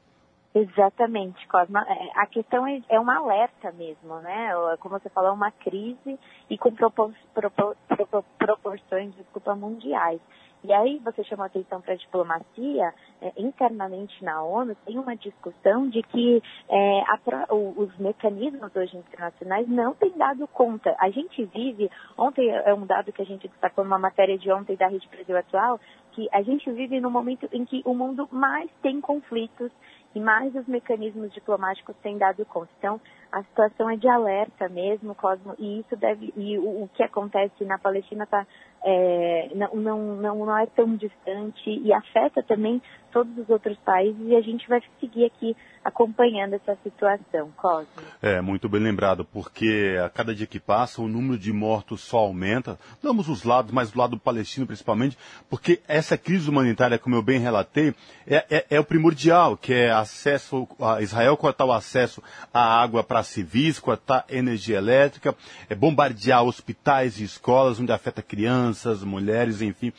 Exatamente, Cosma. É, a questão é, é um alerta mesmo, né? Como você falou, é uma crise e com propor, propor, propor, proporções desculpa, mundiais. E aí você chamou atenção para a diplomacia, é, internamente na ONU, tem uma discussão de que é, a, os mecanismos hoje internacionais não têm dado conta. A gente vive, ontem é um dado que a gente destacou numa matéria de ontem da Rede Brasil Atual, que a gente vive no momento em que o mundo mais tem conflitos e mais os mecanismos diplomáticos têm dado conta. Então, a situação é de alerta mesmo, Cosmo, e isso deve, e o, o que acontece na Palestina está é, não, não, não, é tão distante e afeta também todos os outros países e a gente vai seguir aqui acompanhando essa situação, Cosme. É, muito bem lembrado, porque a cada dia que passa o número de mortos só aumenta, de ambos os lados, mas do lado palestino principalmente, porque essa crise humanitária, como eu bem relatei, é, é, é o primordial, que é acesso, a Israel cortar o acesso à água para civis, cortar energia elétrica, é bombardear hospitais e escolas, onde afeta crianças, mulheres, enfim,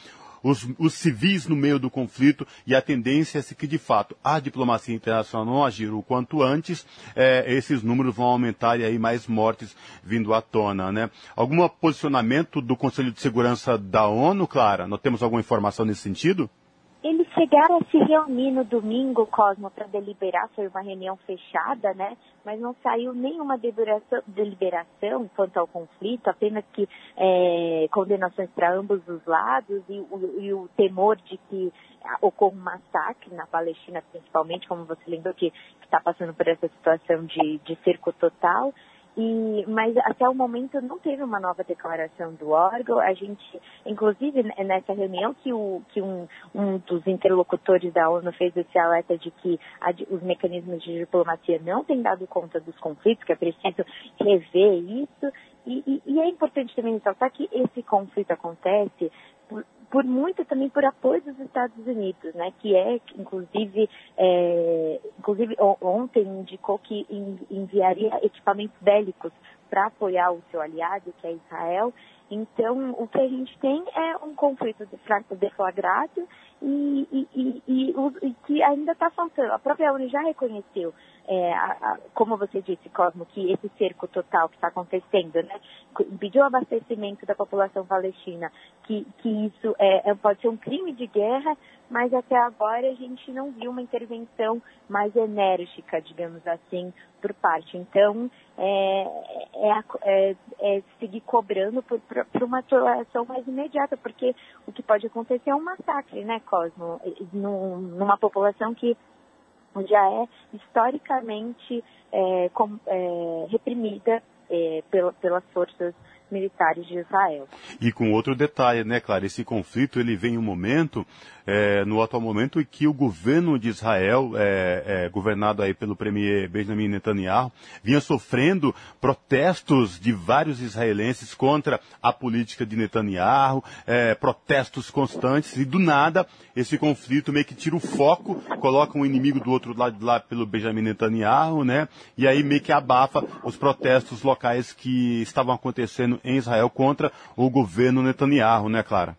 os, os, civis no meio do conflito e a tendência é que, de fato, a diplomacia internacional agir o quanto antes, é, esses números vão aumentar e aí mais mortes vindo à tona, né? Algum posicionamento do Conselho de Segurança da ONU, Clara? Nós temos alguma informação nesse sentido? Chegaram a se reunir no domingo, Cosmo, para deliberar, foi uma reunião fechada, né? Mas não saiu nenhuma deliberação, deliberação quanto ao conflito, apenas que é, condenações para ambos os lados e o, e o temor de que ocorra um massacre na Palestina, principalmente, como você lembrou, que está passando por essa situação de, de cerco total. E, mas até o momento não teve uma nova declaração do órgão. A gente, inclusive nessa reunião que, o, que um, um dos interlocutores da ONU fez esse alerta de que a, os mecanismos de diplomacia não têm dado conta dos conflitos, que é preciso rever isso. E, e, e é importante também ressaltar que esse conflito acontece por, por muito também por apoio dos Estados Unidos, né, que é, inclusive, é, inclusive ontem indicou que enviaria equipamentos bélicos para apoiar o seu aliado, que é Israel. Então, o que a gente tem é um conflito deflagrado e, e, e, e, que ainda está faltando. A própria ONU já reconheceu é, a, a, como você disse, Cosmo, que esse cerco total que está acontecendo, né, impediu o abastecimento da população palestina, que, que isso é, é, pode ser um crime de guerra, mas até agora a gente não viu uma intervenção mais enérgica, digamos assim, por parte. Então, é, é, é, é seguir cobrando por, por, uma atuação mais imediata, porque o que pode acontecer é um massacre, né, Cosmo, numa população que já é historicamente é, com, é, reprimida é, pela, pelas forças militares de Israel. E com outro detalhe, né, Clara, esse conflito ele vem em um momento é, no atual momento em que o governo de Israel, é, é, governado aí pelo premier Benjamin Netanyahu, vinha sofrendo protestos de vários israelenses contra a política de Netanyahu, é, protestos constantes, e do nada esse conflito meio que tira o foco, coloca um inimigo do outro lado lá pelo Benjamin Netanyahu, né? E aí meio que abafa os protestos locais que estavam acontecendo em Israel contra o governo Netanyahu, né, Clara?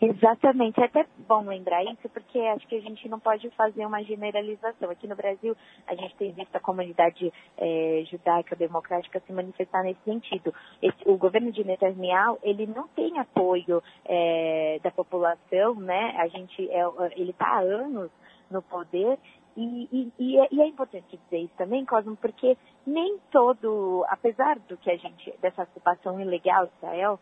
Exatamente. É até bom lembrar isso, porque acho que a gente não pode fazer uma generalização. Aqui no Brasil, a gente tem visto a comunidade é, judaica democrática se manifestar nesse sentido. Esse, o governo de Netanyahu, ele não tem apoio é, da população, né? A gente, é, ele está há anos no poder e, e, e, é, e, é, importante dizer isso também, Cosmo, porque nem todo, apesar do que a gente, dessa ocupação ilegal de Israel,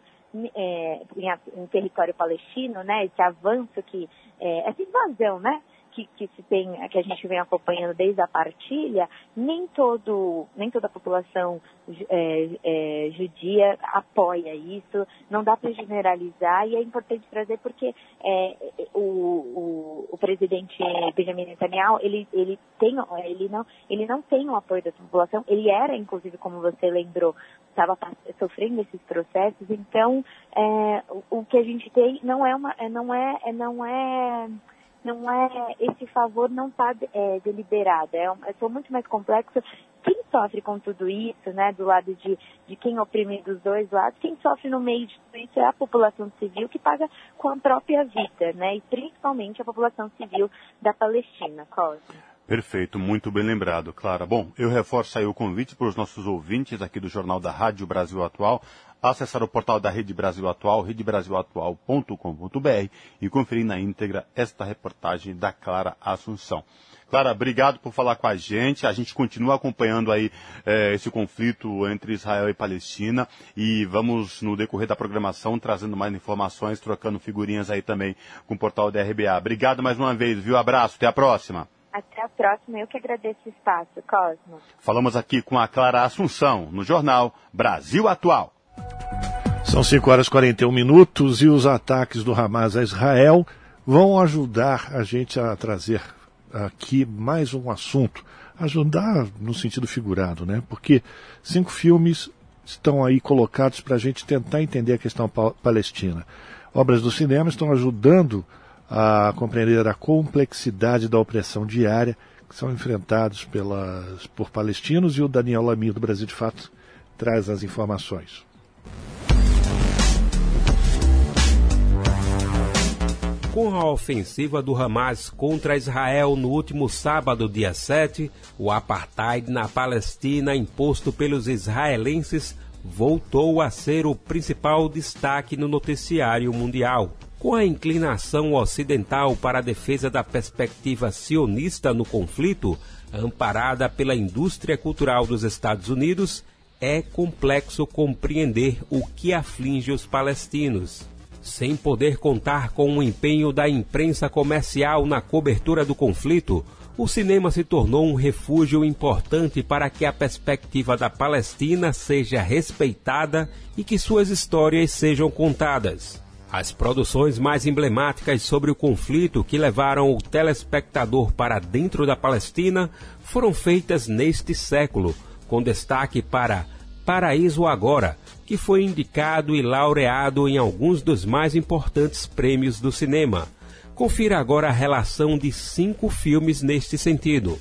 é, em, em, território palestino, né, esse avanço que, é, essa invasão, né, que, que, se tem, que a gente vem acompanhando desde a partilha, nem todo, nem toda a população é, é, judia apoia isso. Não dá para generalizar e é importante trazer porque é, o, o, o, presidente Benjamin Netanyahu ele, ele tem, ele não, ele não tem o apoio da população. Ele era, inclusive, como você lembrou, estava sofrendo esses processos. Então, é, o, o que a gente tem não é uma, é, não é, não é não é esse favor não está é, deliberado, é, é muito mais complexo. Quem sofre com tudo isso, né, do lado de, de quem oprime dos dois lados, quem sofre no meio de tudo isso é a população civil que paga com a própria vida, né, e principalmente a população civil da Palestina, Cosme. Perfeito, muito bem lembrado, Clara. Bom, eu reforço aí o convite para os nossos ouvintes aqui do Jornal da Rádio Brasil Atual acessar o portal da Rede Brasil Atual, redebrasilatual.com.br e conferir na íntegra esta reportagem da Clara Assunção. Clara, obrigado por falar com a gente. A gente continua acompanhando aí eh, esse conflito entre Israel e Palestina e vamos, no decorrer da programação, trazendo mais informações, trocando figurinhas aí também com o portal da RBA. Obrigado mais uma vez, viu? Abraço, até a próxima. Até a próxima, eu que agradeço o espaço, Cosmo. Falamos aqui com a Clara Assunção, no jornal Brasil Atual. São 5 horas e 41 minutos e os ataques do Hamas a Israel vão ajudar a gente a trazer aqui mais um assunto. Ajudar no sentido figurado, né? Porque cinco filmes estão aí colocados para a gente tentar entender a questão palestina. Obras do cinema estão ajudando a compreender a complexidade da opressão diária que são enfrentados pelas, por palestinos e o Daniel Lamir do Brasil de Fato traz as informações. Com a ofensiva do Hamas contra Israel no último sábado, dia 7, o apartheid na Palestina imposto pelos israelenses voltou a ser o principal destaque no noticiário mundial. Com a inclinação ocidental para a defesa da perspectiva sionista no conflito, amparada pela indústria cultural dos Estados Unidos, é complexo compreender o que aflige os palestinos. Sem poder contar com o empenho da imprensa comercial na cobertura do conflito, o cinema se tornou um refúgio importante para que a perspectiva da Palestina seja respeitada e que suas histórias sejam contadas. As produções mais emblemáticas sobre o conflito que levaram o telespectador para dentro da Palestina foram feitas neste século, com destaque para Paraíso Agora, que foi indicado e laureado em alguns dos mais importantes prêmios do cinema. Confira agora a relação de cinco filmes neste sentido.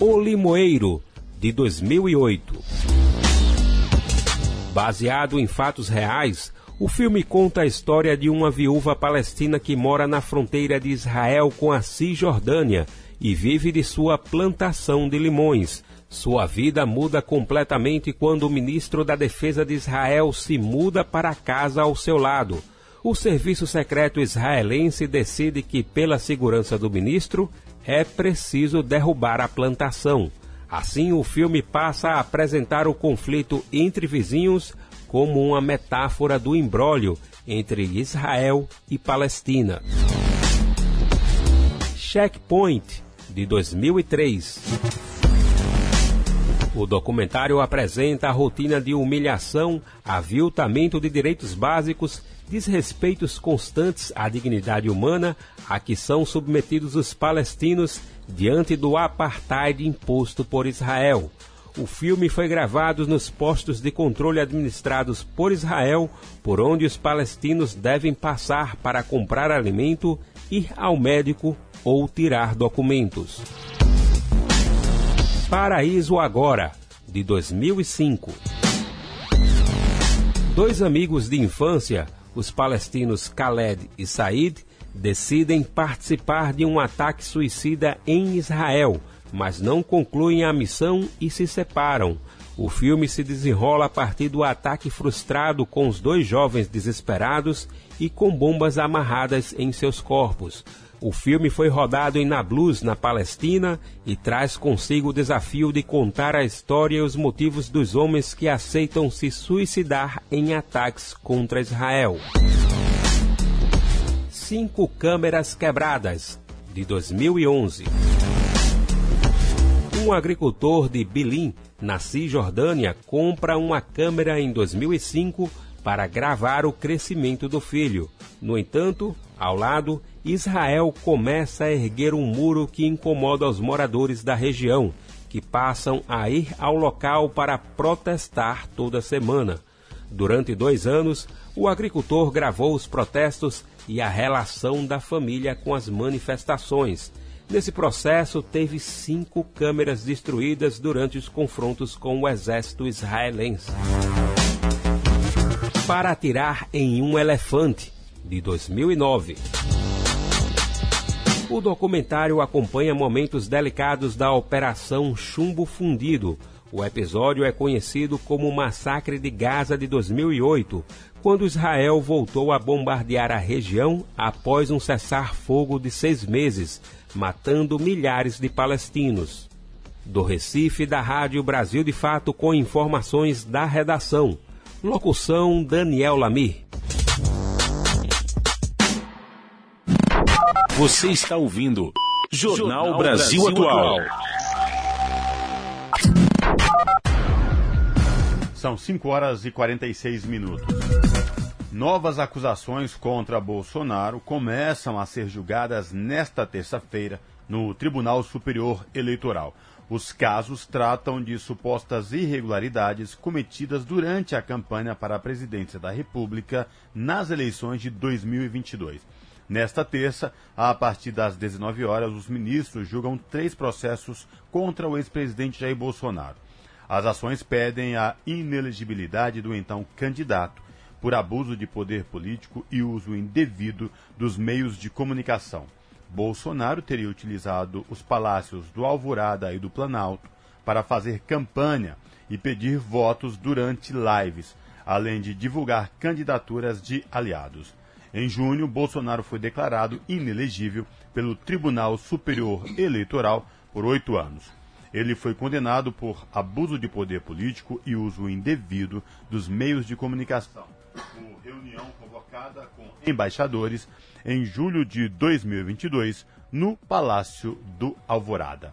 O Limoeiro, de 2008. Baseado em fatos reais, o filme conta a história de uma viúva palestina que mora na fronteira de Israel com a Cisjordânia e vive de sua plantação de limões sua vida muda completamente quando o ministro da Defesa de Israel se muda para casa ao seu lado. O serviço secreto israelense decide que, pela segurança do ministro, é preciso derrubar a plantação. Assim, o filme passa a apresentar o conflito entre vizinhos como uma metáfora do imbróglio entre Israel e Palestina. Checkpoint, de 2003. O documentário apresenta a rotina de humilhação, aviltamento de direitos básicos, desrespeitos constantes à dignidade humana a que são submetidos os palestinos diante do apartheid imposto por Israel. O filme foi gravado nos postos de controle administrados por Israel, por onde os palestinos devem passar para comprar alimento, ir ao médico ou tirar documentos. Paraíso Agora, de 2005. Dois amigos de infância, os palestinos Khaled e Said, decidem participar de um ataque suicida em Israel mas não concluem a missão e se separam. O filme se desenrola a partir do ataque frustrado com os dois jovens desesperados e com bombas amarradas em seus corpos. O filme foi rodado em Nablus, na Palestina, e traz consigo o desafio de contar a história e os motivos dos homens que aceitam se suicidar em ataques contra Israel. Cinco câmeras quebradas, de 2011. Um agricultor de Bilim, na Cisjordânia, compra uma câmera em 2005 para gravar o crescimento do filho. No entanto, ao lado, Israel começa a erguer um muro que incomoda os moradores da região, que passam a ir ao local para protestar toda semana. Durante dois anos, o agricultor gravou os protestos e a relação da família com as manifestações Nesse processo, teve cinco câmeras destruídas durante os confrontos com o exército israelense. Para atirar em um elefante, de 2009. O documentário acompanha momentos delicados da Operação Chumbo Fundido. O episódio é conhecido como o Massacre de Gaza de 2008, quando Israel voltou a bombardear a região após um cessar-fogo de seis meses matando milhares de palestinos. Do Recife, da Rádio Brasil de Fato, com informações da redação. Locução Daniel Lamir. Você está ouvindo Jornal, Jornal Brasil, Brasil Atual. São 5 horas e 46 minutos. Novas acusações contra Bolsonaro começam a ser julgadas nesta terça-feira no Tribunal Superior Eleitoral. Os casos tratam de supostas irregularidades cometidas durante a campanha para a presidência da República nas eleições de 2022. Nesta terça, a partir das 19 horas, os ministros julgam três processos contra o ex-presidente Jair Bolsonaro. As ações pedem a inelegibilidade do então candidato por abuso de poder político e uso indevido dos meios de comunicação. Bolsonaro teria utilizado os palácios do Alvorada e do Planalto para fazer campanha e pedir votos durante lives, além de divulgar candidaturas de aliados. Em junho, Bolsonaro foi declarado inelegível pelo Tribunal Superior Eleitoral por oito anos. Ele foi condenado por abuso de poder político e uso indevido dos meios de comunicação por reunião convocada com embaixadores em julho de 2022 no Palácio do Alvorada.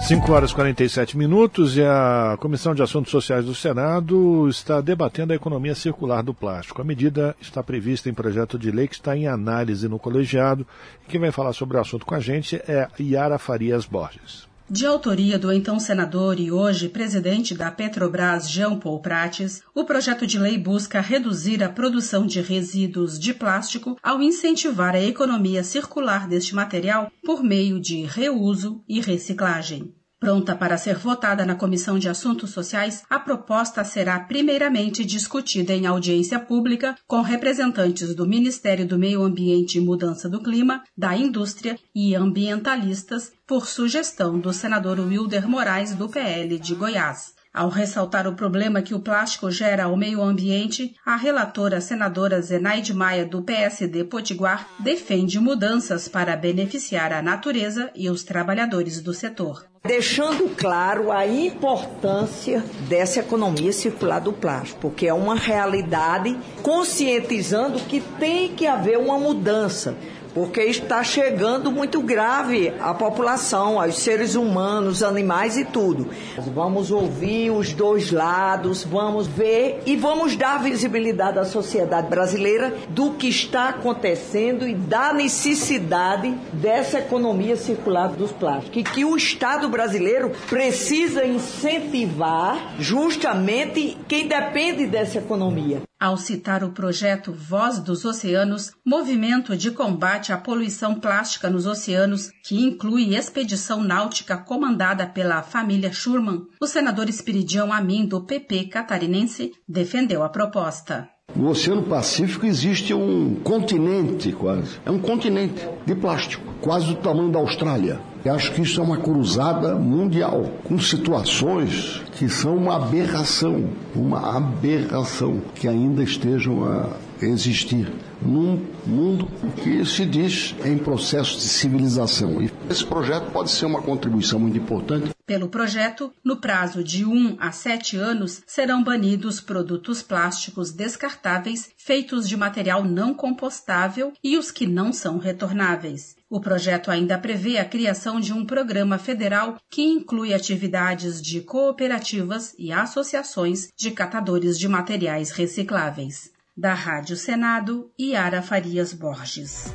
5 horas e 47 minutos e a Comissão de Assuntos Sociais do Senado está debatendo a economia circular do plástico. A medida está prevista em projeto de lei que está em análise no colegiado. Quem vai falar sobre o assunto com a gente é Yara Farias Borges. De autoria do então senador e hoje presidente da Petrobras, Jean Paul Prates, o projeto de lei busca reduzir a produção de resíduos de plástico ao incentivar a economia circular deste material por meio de reuso e reciclagem. Pronta para ser votada na Comissão de Assuntos Sociais, a proposta será primeiramente discutida em audiência pública com representantes do Ministério do Meio Ambiente e Mudança do Clima, da Indústria e ambientalistas, por sugestão do senador Wilder Moraes, do PL de Goiás. Ao ressaltar o problema que o plástico gera ao meio ambiente, a relatora senadora Zenaide Maia, do PSD Potiguar, defende mudanças para beneficiar a natureza e os trabalhadores do setor. Deixando claro a importância dessa economia circular do plástico, porque é uma realidade conscientizando que tem que haver uma mudança porque está chegando muito grave à população, aos seres humanos, animais e tudo. Vamos ouvir os dois lados, vamos ver e vamos dar visibilidade à sociedade brasileira do que está acontecendo e da necessidade dessa economia circular dos plásticos. E que o Estado brasileiro precisa incentivar justamente quem depende dessa economia. Ao citar o projeto Voz dos Oceanos, movimento de combate à poluição plástica nos oceanos, que inclui expedição náutica comandada pela família Schurman, o senador Espiridião Amin, do PP catarinense, defendeu a proposta. No Oceano Pacífico existe um continente quase, é um continente de plástico, quase do tamanho da Austrália. E acho que isso é uma cruzada mundial, com situações que são uma aberração, uma aberração, que ainda estejam a existir num mundo que se diz em processo de civilização. E esse projeto pode ser uma contribuição muito importante. Pelo projeto, no prazo de 1 a 7 anos, serão banidos produtos plásticos descartáveis feitos de material não compostável e os que não são retornáveis. O projeto ainda prevê a criação de um programa federal que inclui atividades de cooperativas e associações de catadores de materiais recicláveis. Da Rádio Senado, Yara Farias Borges.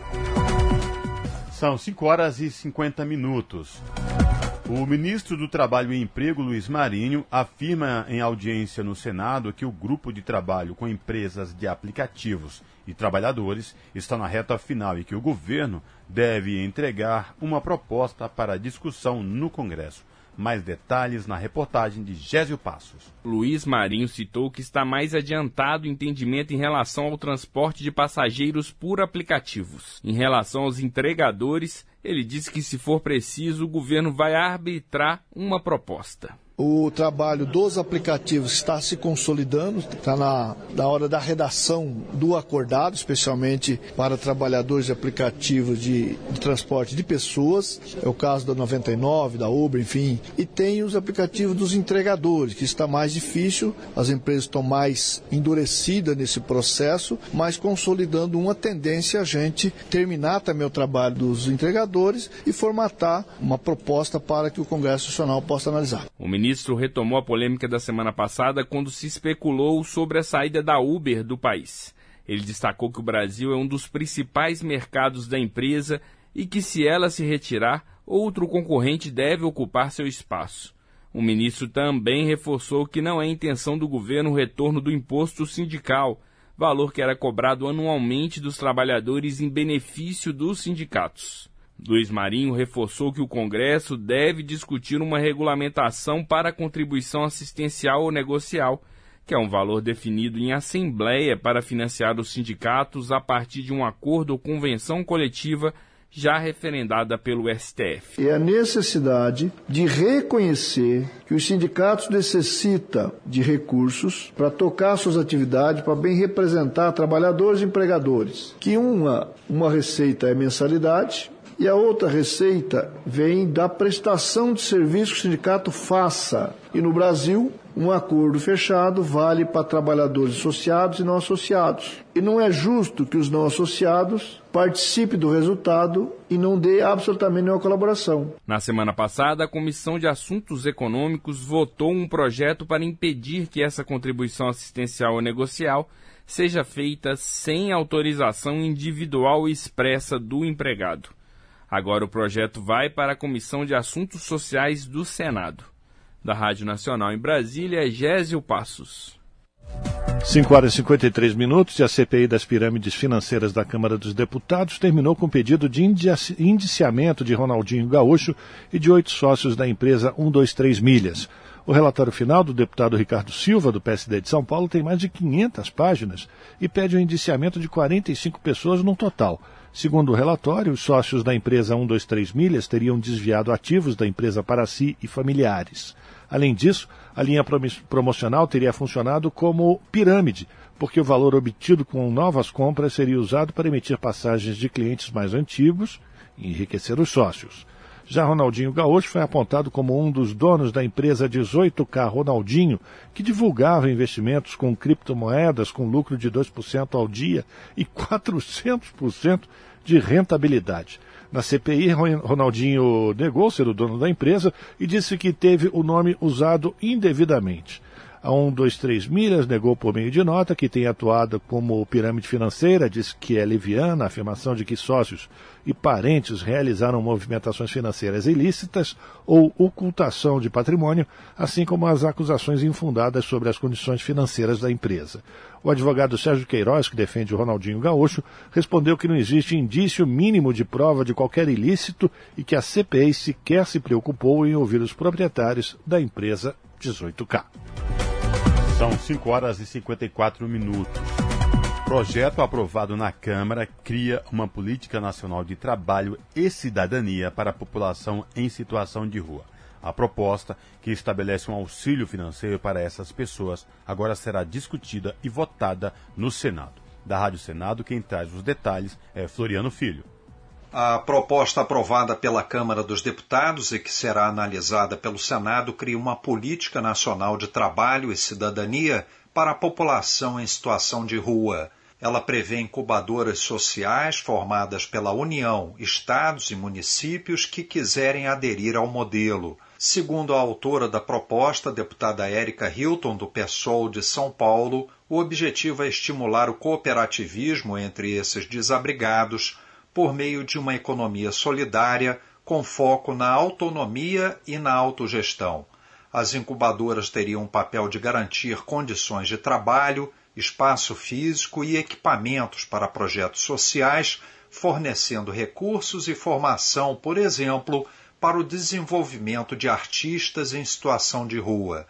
São 5 horas e 50 minutos. O ministro do Trabalho e Emprego, Luiz Marinho, afirma em audiência no Senado que o grupo de trabalho com empresas de aplicativos e trabalhadores está na reta final e que o governo deve entregar uma proposta para discussão no Congresso. Mais detalhes na reportagem de Gésio Passos. Luiz Marinho citou que está mais adiantado o entendimento em relação ao transporte de passageiros por aplicativos. Em relação aos entregadores, ele disse que, se for preciso, o governo vai arbitrar uma proposta. O trabalho dos aplicativos está se consolidando, está na, na hora da redação do acordado, especialmente para trabalhadores de aplicativos de, de, transporte de pessoas, é o caso da 99, da Uber, enfim. E tem os aplicativos dos entregadores, que está mais difícil, as empresas estão mais endurecidas nesse processo, mas consolidando uma tendência a gente terminar também o trabalho dos entregadores e formatar uma proposta para que o Congresso Nacional possa analisar. O ministro retomou a polêmica da semana passada quando se especulou sobre a saída da Uber do país. Ele destacou que o Brasil é um dos principais mercados da empresa e que, se ela se retirar, outro concorrente deve ocupar seu espaço. O ministro também reforçou que não é intenção do governo o retorno do imposto sindical, valor que era cobrado anualmente dos trabalhadores em benefício dos sindicatos. Luiz Marinho reforçou que o Congresso deve discutir uma regulamentação para a contribuição assistencial ou negocial, que é um valor definido em assembleia para financiar os sindicatos a partir de um acordo ou convenção coletiva já referendada pelo STF. É a necessidade de reconhecer que os sindicatos necessitam de recursos para tocar suas atividades, para bem representar trabalhadores e empregadores. Que uma, uma receita é mensalidade, e a outra receita vem da prestação de serviço que o sindicato faça. E no Brasil, um acordo fechado vale para trabalhadores associados e não associados. E não é justo que os não associados participem do resultado e não dê absolutamente nenhuma colaboração. Na semana passada, a Comissão de Assuntos Econômicos votou um projeto para impedir que essa contribuição assistencial ou negocial seja feita sem autorização individual expressa do empregado. Agora o projeto vai para a Comissão de Assuntos Sociais do Senado. Da Rádio Nacional em Brasília, Gésio Passos. 5 horas e 53 minutos e a CPI das pirâmides financeiras da Câmara dos Deputados terminou com pedido de indiciamento de Ronaldinho Gaúcho e de oito sócios da empresa 123 Milhas. O relatório final do deputado Ricardo Silva, do PSD de São Paulo, tem mais de 500 páginas e pede o indiciamento de 45 pessoas no total. Segundo o relatório, os sócios da empresa 123 Milhas teriam desviado ativos da empresa para si e familiares. Além disso, a linha promocional teria funcionado como pirâmide, porque o valor obtido com novas compras seria usado para emitir passagens de clientes mais antigos e enriquecer os sócios. Já Ronaldinho Gaúcho foi apontado como um dos donos da empresa 18K Ronaldinho, que divulgava investimentos com criptomoedas com lucro de 2% ao dia e 400% de rentabilidade. Na CPI, Ronaldinho negou ser o dono da empresa e disse que teve o nome usado indevidamente. A 123 Milhas negou por meio de nota que tem atuado como pirâmide financeira, diz que é leviana a afirmação de que sócios e parentes realizaram movimentações financeiras ilícitas ou ocultação de patrimônio, assim como as acusações infundadas sobre as condições financeiras da empresa. O advogado Sérgio Queiroz, que defende o Ronaldinho Gaúcho, respondeu que não existe indício mínimo de prova de qualquer ilícito e que a CPI sequer se preocupou em ouvir os proprietários da empresa 18K. São 5 horas e 54 minutos. Projeto aprovado na Câmara cria uma política nacional de trabalho e cidadania para a população em situação de rua. A proposta, que estabelece um auxílio financeiro para essas pessoas, agora será discutida e votada no Senado. Da Rádio Senado, quem traz os detalhes é Floriano Filho. A proposta aprovada pela Câmara dos Deputados e que será analisada pelo Senado cria uma política nacional de trabalho e cidadania para a população em situação de rua. Ela prevê incubadoras sociais formadas pela União, estados e municípios que quiserem aderir ao modelo. Segundo a autora da proposta, deputada Érica Hilton, do PSOL de São Paulo, o objetivo é estimular o cooperativismo entre esses desabrigados por meio de uma economia solidária com foco na autonomia e na autogestão. As incubadoras teriam o papel de garantir condições de trabalho, espaço físico e equipamentos para projetos sociais, fornecendo recursos e formação, por exemplo, para o desenvolvimento de artistas em situação de rua.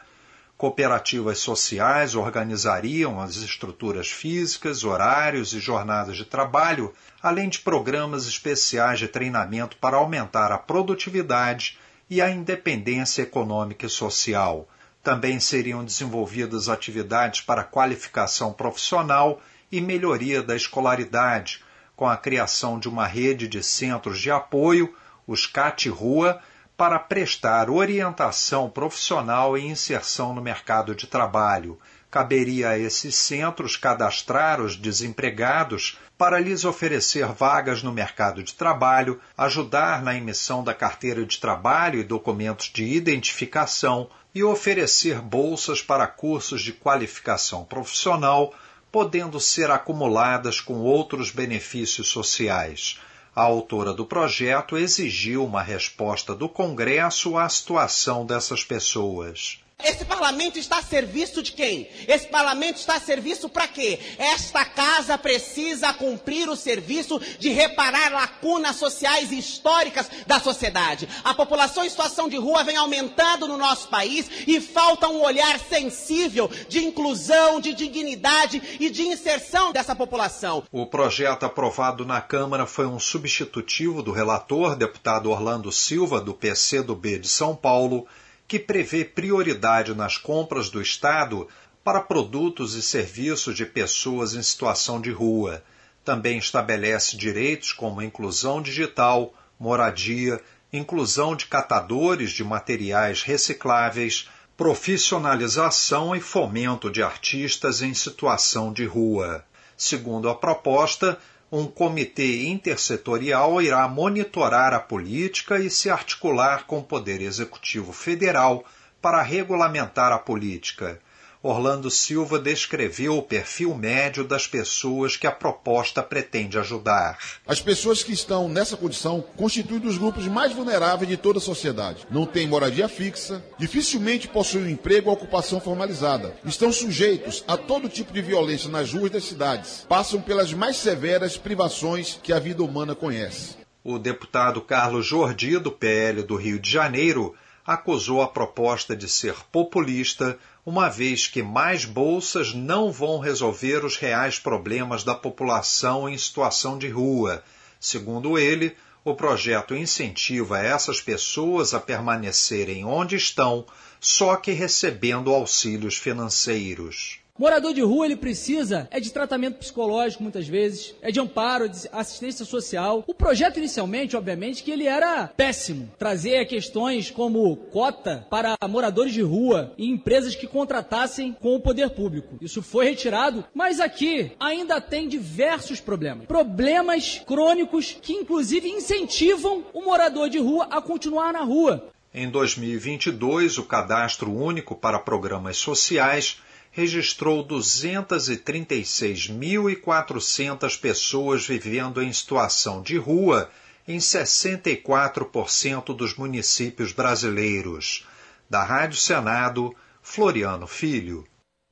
Cooperativas sociais organizariam as estruturas físicas, horários e jornadas de trabalho, além de programas especiais de treinamento para aumentar a produtividade e a independência econômica e social. Também seriam desenvolvidas atividades para qualificação profissional e melhoria da escolaridade, com a criação de uma rede de centros de apoio, os CAT Rua, para prestar orientação profissional e inserção no mercado de trabalho. Caberia a esses centros cadastrar os desempregados para lhes oferecer vagas no mercado de trabalho, ajudar na emissão da carteira de trabalho e documentos de identificação e oferecer bolsas para cursos de qualificação profissional, podendo ser acumuladas com outros benefícios sociais. A autora do projeto exigiu uma resposta do Congresso à situação dessas pessoas. Esse parlamento está a serviço de quem? Esse parlamento está a serviço para quê? Esta casa precisa cumprir o serviço de reparar lacunas sociais e históricas da sociedade. A população em situação de rua vem aumentando no nosso país e falta um olhar sensível de inclusão, de dignidade e de inserção dessa população. O projeto aprovado na Câmara foi um substitutivo do relator, deputado Orlando Silva, do PCdoB de São Paulo que prevê prioridade nas compras do Estado para produtos e serviços de pessoas em situação de rua. Também estabelece direitos como inclusão digital, moradia, inclusão de catadores de materiais recicláveis, profissionalização e fomento de artistas em situação de rua. Segundo a proposta, um comitê intersetorial irá monitorar a política e se articular com o Poder Executivo Federal para regulamentar a política. Orlando Silva descreveu o perfil médio das pessoas que a proposta pretende ajudar. As pessoas que estão nessa condição constituem dos grupos mais vulneráveis de toda a sociedade. Não têm moradia fixa, dificilmente possuem um emprego ou ocupação formalizada. Estão sujeitos a todo tipo de violência nas ruas das cidades. Passam pelas mais severas privações que a vida humana conhece. O deputado Carlos Jordi, do PL do Rio de Janeiro, acusou a proposta de ser populista, uma vez que mais bolsas não vão resolver os reais problemas da população em situação de rua. Segundo ele, o projeto incentiva essas pessoas a permanecerem onde estão, só que recebendo auxílios financeiros. Morador de rua, ele precisa é de tratamento psicológico muitas vezes, é de amparo, de assistência social. O projeto inicialmente, obviamente, que ele era péssimo. Trazer questões como cota para moradores de rua e empresas que contratassem com o poder público. Isso foi retirado, mas aqui ainda tem diversos problemas. Problemas crônicos que inclusive incentivam o morador de rua a continuar na rua. Em 2022, o Cadastro Único para Programas Sociais registrou 236.400 pessoas vivendo em situação de rua em 64% dos municípios brasileiros. Da Rádio Senado, Floriano Filho.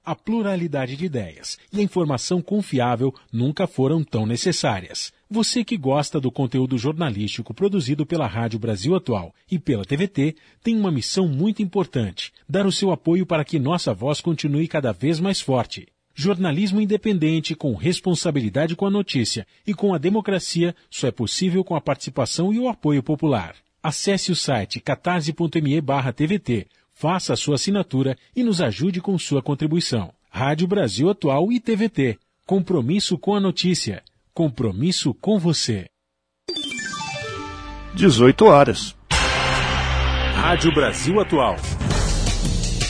A pluralidade de ideias e a informação confiável nunca foram tão necessárias. Você que gosta do conteúdo jornalístico produzido pela Rádio Brasil Atual e pela TVT tem uma missão muito importante: dar o seu apoio para que nossa voz continue cada vez mais forte. Jornalismo independente, com responsabilidade com a notícia e com a democracia, só é possível com a participação e o apoio popular. Acesse o site catarse.me/tvt, faça a sua assinatura e nos ajude com sua contribuição. Rádio Brasil Atual e TVT. Compromisso com a notícia. Compromisso com você. 18 horas. Rádio Brasil Atual.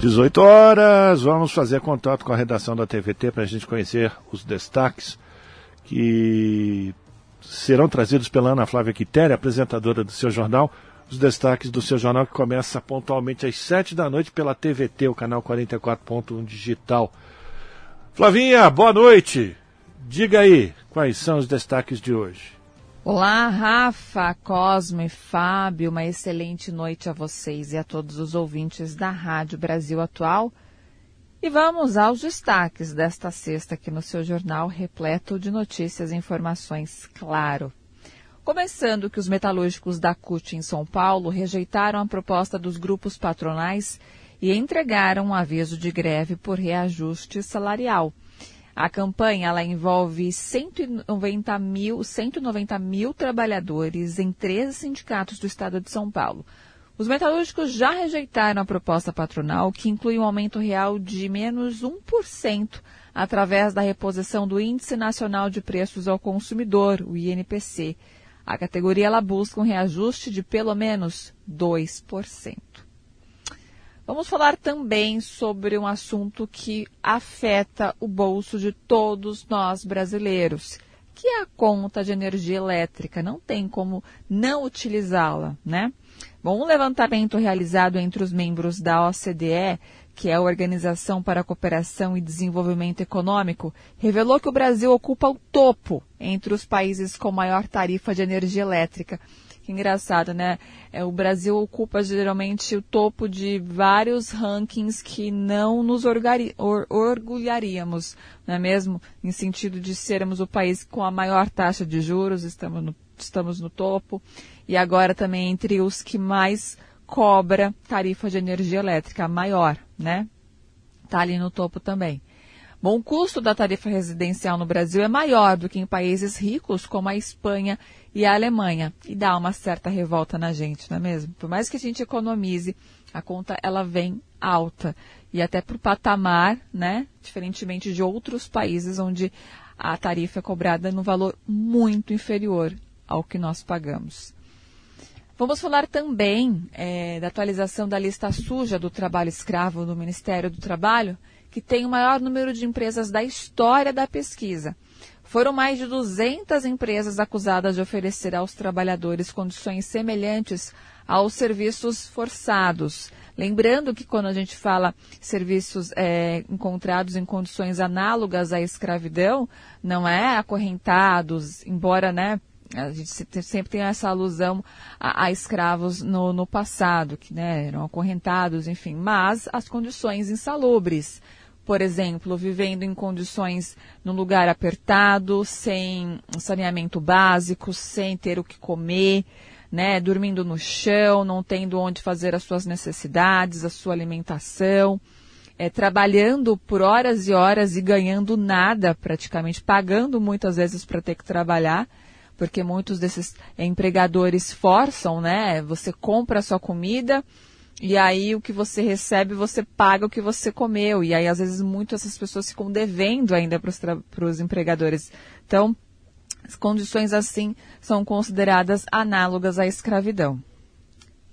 18 horas, vamos fazer contato com a redação da TVT para a gente conhecer os destaques que serão trazidos pela Ana Flávia Quitéria, apresentadora do seu jornal. Os destaques do seu jornal que começa pontualmente às 7 da noite pela TVT, o canal 44.1 digital. Flavinha, boa noite. Diga aí, quais são os destaques de hoje? Olá, Rafa, Cosme, Fábio, uma excelente noite a vocês e a todos os ouvintes da Rádio Brasil Atual. E vamos aos destaques desta sexta aqui no seu jornal, repleto de notícias e informações, claro. Começando que os metalúrgicos da CUT em São Paulo rejeitaram a proposta dos grupos patronais e entregaram um aviso de greve por reajuste salarial. A campanha ela envolve 190 mil, 190 mil trabalhadores em 13 sindicatos do estado de São Paulo. Os metalúrgicos já rejeitaram a proposta patronal, que inclui um aumento real de menos 1% através da reposição do Índice Nacional de Preços ao Consumidor, o INPC. A categoria ela busca um reajuste de pelo menos 2%. Vamos falar também sobre um assunto que afeta o bolso de todos nós brasileiros, que é a conta de energia elétrica. Não tem como não utilizá-la, né? Bom, um levantamento realizado entre os membros da OCDE, que é a Organização para a Cooperação e Desenvolvimento Econômico, revelou que o Brasil ocupa o topo entre os países com maior tarifa de energia elétrica engraçado, né? É, o Brasil ocupa geralmente o topo de vários rankings que não nos orgari, or, orgulharíamos, não é mesmo? Em sentido de sermos o país com a maior taxa de juros, estamos no, estamos no topo. E agora também entre os que mais cobra tarifa de energia elétrica, a maior, né? Está ali no topo também. Bom, o custo da tarifa residencial no Brasil é maior do que em países ricos como a Espanha e a Alemanha. E dá uma certa revolta na gente, não é mesmo? Por mais que a gente economize, a conta ela vem alta. E até para o patamar, né? Diferentemente de outros países onde a tarifa é cobrada no valor muito inferior ao que nós pagamos. Vamos falar também é, da atualização da lista suja do trabalho escravo no Ministério do Trabalho que tem o maior número de empresas da história da pesquisa. Foram mais de 200 empresas acusadas de oferecer aos trabalhadores condições semelhantes aos serviços forçados. Lembrando que quando a gente fala serviços é, encontrados em condições análogas à escravidão, não é acorrentados, embora né, a gente sempre tem essa alusão a, a escravos no, no, passado, que né, eram acorrentados, enfim, mas as condições insalubres. Por exemplo, vivendo em condições num lugar apertado, sem saneamento básico, sem ter o que comer, né, dormindo no chão, não tendo onde fazer as suas necessidades, a sua alimentação, é, trabalhando por horas e horas e ganhando nada praticamente, pagando muitas vezes para ter que trabalhar, porque muitos desses empregadores forçam, né? Você compra a sua comida e aí o que você recebe você paga o que você comeu e aí às vezes muitas essas pessoas ficam devendo ainda para os empregadores. Então as condições assim são consideradas análogas à escravidão.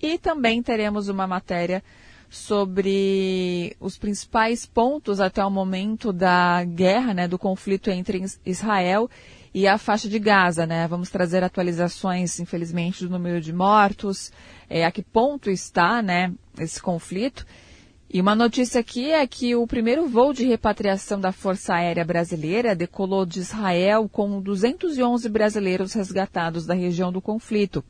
E também teremos uma matéria sobre os principais pontos até o momento da guerra, né, do conflito entre Israel e a faixa de Gaza, né? Vamos trazer atualizações, infelizmente, do número de mortos, é, a que ponto está, né, esse conflito e uma notícia aqui é que o primeiro voo de repatriação da Força Aérea Brasileira decolou de Israel com 211 brasileiros resgatados da região do conflito.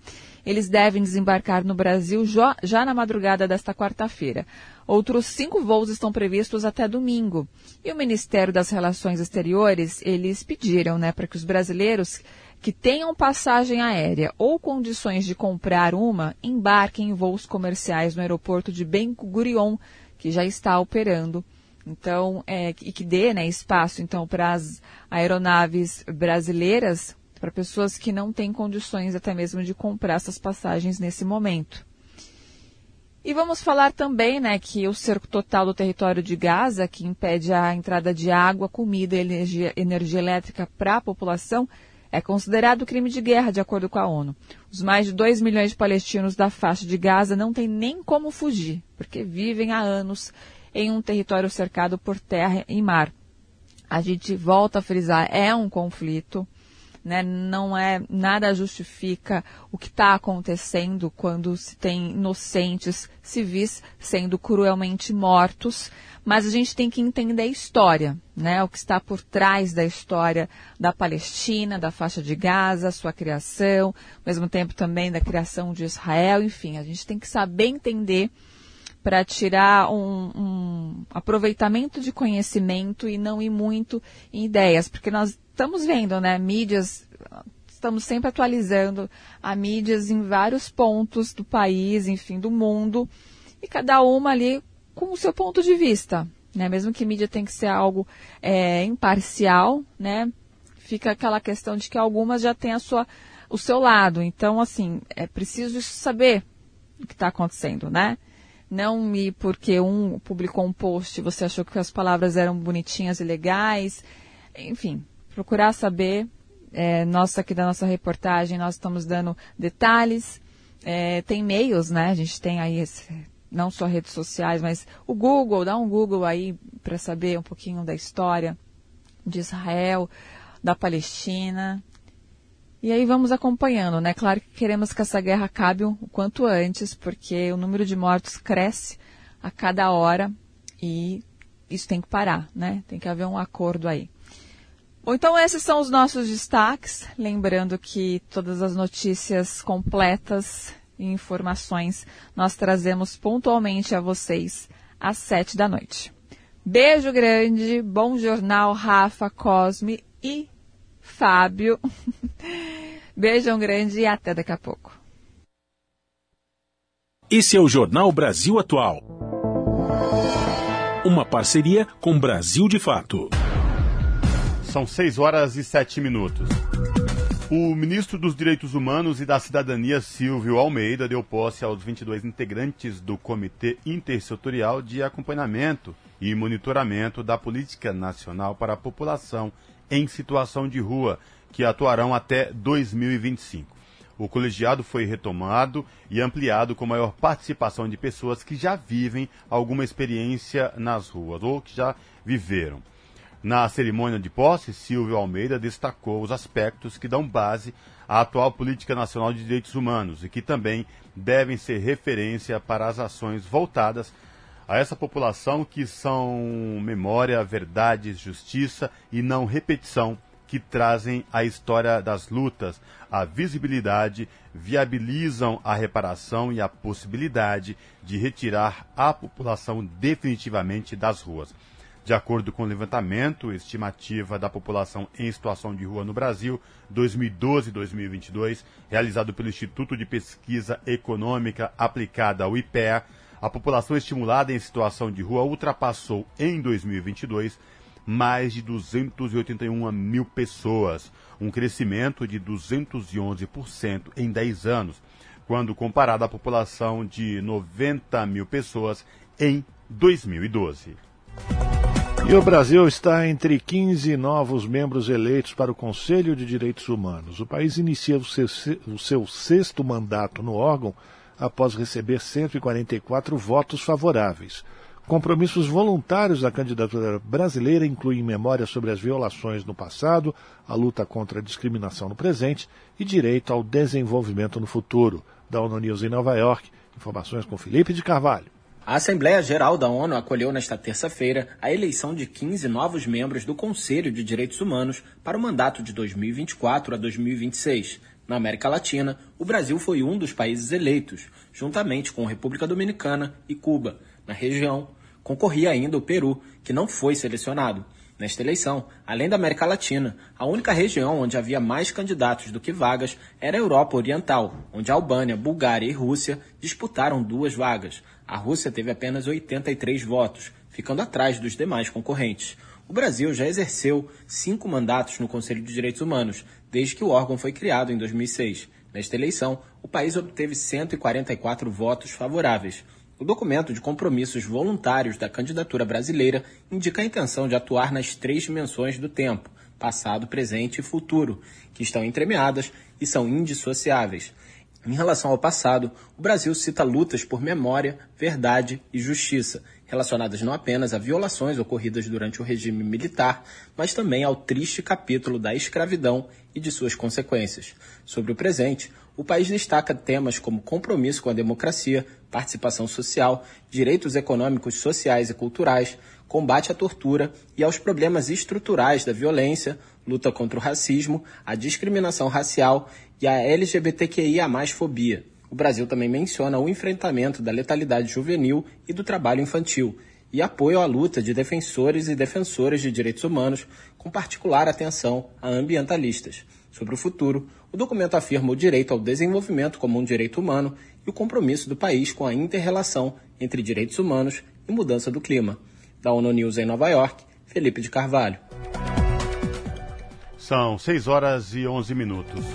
Eles devem desembarcar no Brasil já na madrugada desta quarta-feira. Outros cinco voos estão previstos até domingo. E o Ministério das Relações Exteriores, eles pediram né, para que os brasileiros que tenham passagem aérea ou condições de comprar uma embarquem em voos comerciais no aeroporto de Ben Gurion, que já está operando. Então, é, e que dê né, espaço então para as aeronaves brasileiras, para pessoas que não têm condições até mesmo de comprar essas passagens nesse momento. E vamos falar também né, que o cerco total do território de Gaza, que impede a entrada de água, comida e energia, energia elétrica para a população, é considerado crime de guerra, de acordo com a ONU. Os mais de 2 milhões de palestinos da faixa de Gaza não têm nem como fugir, porque vivem há anos em um território cercado por terra e mar. A gente volta a frisar, é um conflito, né? não é nada justifica o que está acontecendo quando se tem inocentes civis sendo cruelmente mortos, mas a gente tem que entender a história, né? O que está por trás da história da Palestina, da faixa de Gaza, sua criação, ao mesmo tempo também da criação de Israel, enfim, a gente tem que saber entender para tirar um, um, aproveitamento de conhecimento e não ir muito em ideias, porque nós estamos vendo, né, mídias, estamos sempre atualizando a mídias em vários pontos do país, enfim, do mundo, e cada uma ali com o seu ponto de vista, né? Mesmo que mídia tem que ser algo é, imparcial, né? Fica aquela questão de que algumas já têm a sua, o seu lado. Então, assim, é preciso saber o que está acontecendo, né? Não ir porque um publicou um post, você achou que as palavras eram bonitinhas e legais. Enfim, procurar saber. É, nós aqui da nossa reportagem, nós estamos dando detalhes. É, tem e-mails, né? A gente tem aí esse não só redes sociais, mas o Google, dá um Google aí para saber um pouquinho da história de Israel, da Palestina. E aí vamos acompanhando, né? Claro que queremos que essa guerra acabe o quanto antes, porque o número de mortos cresce a cada hora e isso tem que parar, né? Tem que haver um acordo aí. Bom, então esses são os nossos destaques. Lembrando que todas as notícias completas e informações nós trazemos pontualmente a vocês às sete da noite. Beijo grande, bom jornal, Rafa, Cosme e Fábio. Beijão grande e até daqui a pouco. Esse é o Jornal Brasil Atual. Uma parceria com Brasil de Fato. São seis horas e sete minutos. O ministro dos Direitos Humanos e da Cidadania, Silvio Almeida, deu posse aos 22 integrantes do Comitê Intersetorial de Acompanhamento e Monitoramento da Política Nacional para a População em Situação de Rua, que atuarão até 2025. O colegiado foi retomado e ampliado com maior participação de pessoas que já vivem alguma experiência nas ruas ou que já viveram. Na cerimônia de posse, Silvio Almeida destacou os aspectos que dão base à atual política nacional de direitos humanos e que também devem ser referência para as ações voltadas a essa população que são memória, verdade, justiça e não repetição que trazem a história das lutas, a visibilidade, viabilizam a reparação e a possibilidade de retirar a população definitivamente das ruas. De acordo com o levantamento, estimativa da população em situação de rua no Brasil, 2012-2022, realizado pelo Instituto de Pesquisa Econômica Aplicada, o IPEA, a população estimulada em situação de rua ultrapassou em 2022 mais de 281 mil pessoas, um crescimento de 211% em 10 anos, quando comparado à população de 90 mil pessoas em 2012. E o Brasil está entre 15 novos membros eleitos para o Conselho de Direitos Humanos. O país inicia o seu, o seu sexto mandato no órgão após receber 144 votos favoráveis. Compromissos voluntários da candidatura brasileira incluem memória sobre as violações no passado, a luta contra a discriminação no presente e direito ao desenvolvimento no futuro. Da ONU News em Nova York, informações com Felipe de Carvalho. A Assembleia Geral da ONU acolheu nesta terça-feira a eleição de 15 novos membros do Conselho de Direitos Humanos para o mandato de 2024 a 2026. Na América Latina, o Brasil foi um dos países eleitos, juntamente com República Dominicana e Cuba. Na região, concorria ainda o Peru, que não foi selecionado. Nesta eleição, além da América Latina, a única região onde havia mais candidatos do que vagas era a Europa Oriental, onde Albânia, Bulgária e Rússia disputaram duas vagas. A Rússia teve apenas 83 votos, ficando atrás dos demais concorrentes. O Brasil já exerceu cinco mandatos no Conselho de Direitos Humanos, desde que o órgão foi criado em 2006. Nesta eleição, o país obteve 144 votos favoráveis. O documento de compromissos voluntários da candidatura brasileira indica a intenção de atuar nas três dimensões do tempo, passado, presente e futuro, que estão entremeadas e são indissociáveis. Em relação ao passado, o Brasil cita lutas por memória, verdade e justiça, relacionadas não apenas a violações ocorridas durante o regime militar, mas também ao triste capítulo da escravidão e de suas consequências. Sobre o presente, o país destaca temas como compromisso com a democracia, participação social, direitos econômicos, sociais e culturais, combate à tortura e aos problemas estruturais da violência, luta contra o racismo, a discriminação racial e a LGBTQIA+-fobia. O Brasil também menciona o enfrentamento da letalidade juvenil e do trabalho infantil e apoio à luta de defensores e defensoras de direitos humanos, com particular atenção a ambientalistas. Sobre o futuro, o documento afirma o direito ao desenvolvimento como um direito humano e o compromisso do país com a interrelação entre direitos humanos e mudança do clima. Da ONU News em Nova York, Felipe de Carvalho. São 6 horas e 11 minutos.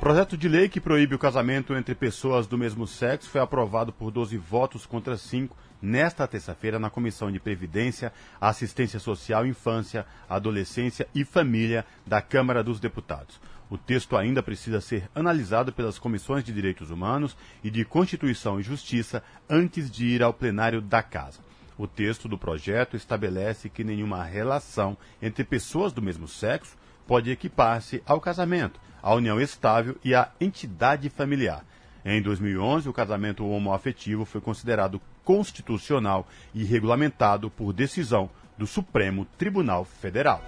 Projeto de lei que proíbe o casamento entre pessoas do mesmo sexo foi aprovado por 12 votos contra 5 nesta terça-feira na Comissão de Previdência, Assistência Social, Infância, Adolescência e Família da Câmara dos Deputados. O texto ainda precisa ser analisado pelas comissões de Direitos Humanos e de Constituição e Justiça antes de ir ao plenário da Casa. O texto do projeto estabelece que nenhuma relação entre pessoas do mesmo sexo pode equipar-se ao casamento a união estável e a entidade familiar. Em 2011, o casamento homoafetivo foi considerado constitucional e regulamentado por decisão do Supremo Tribunal Federal.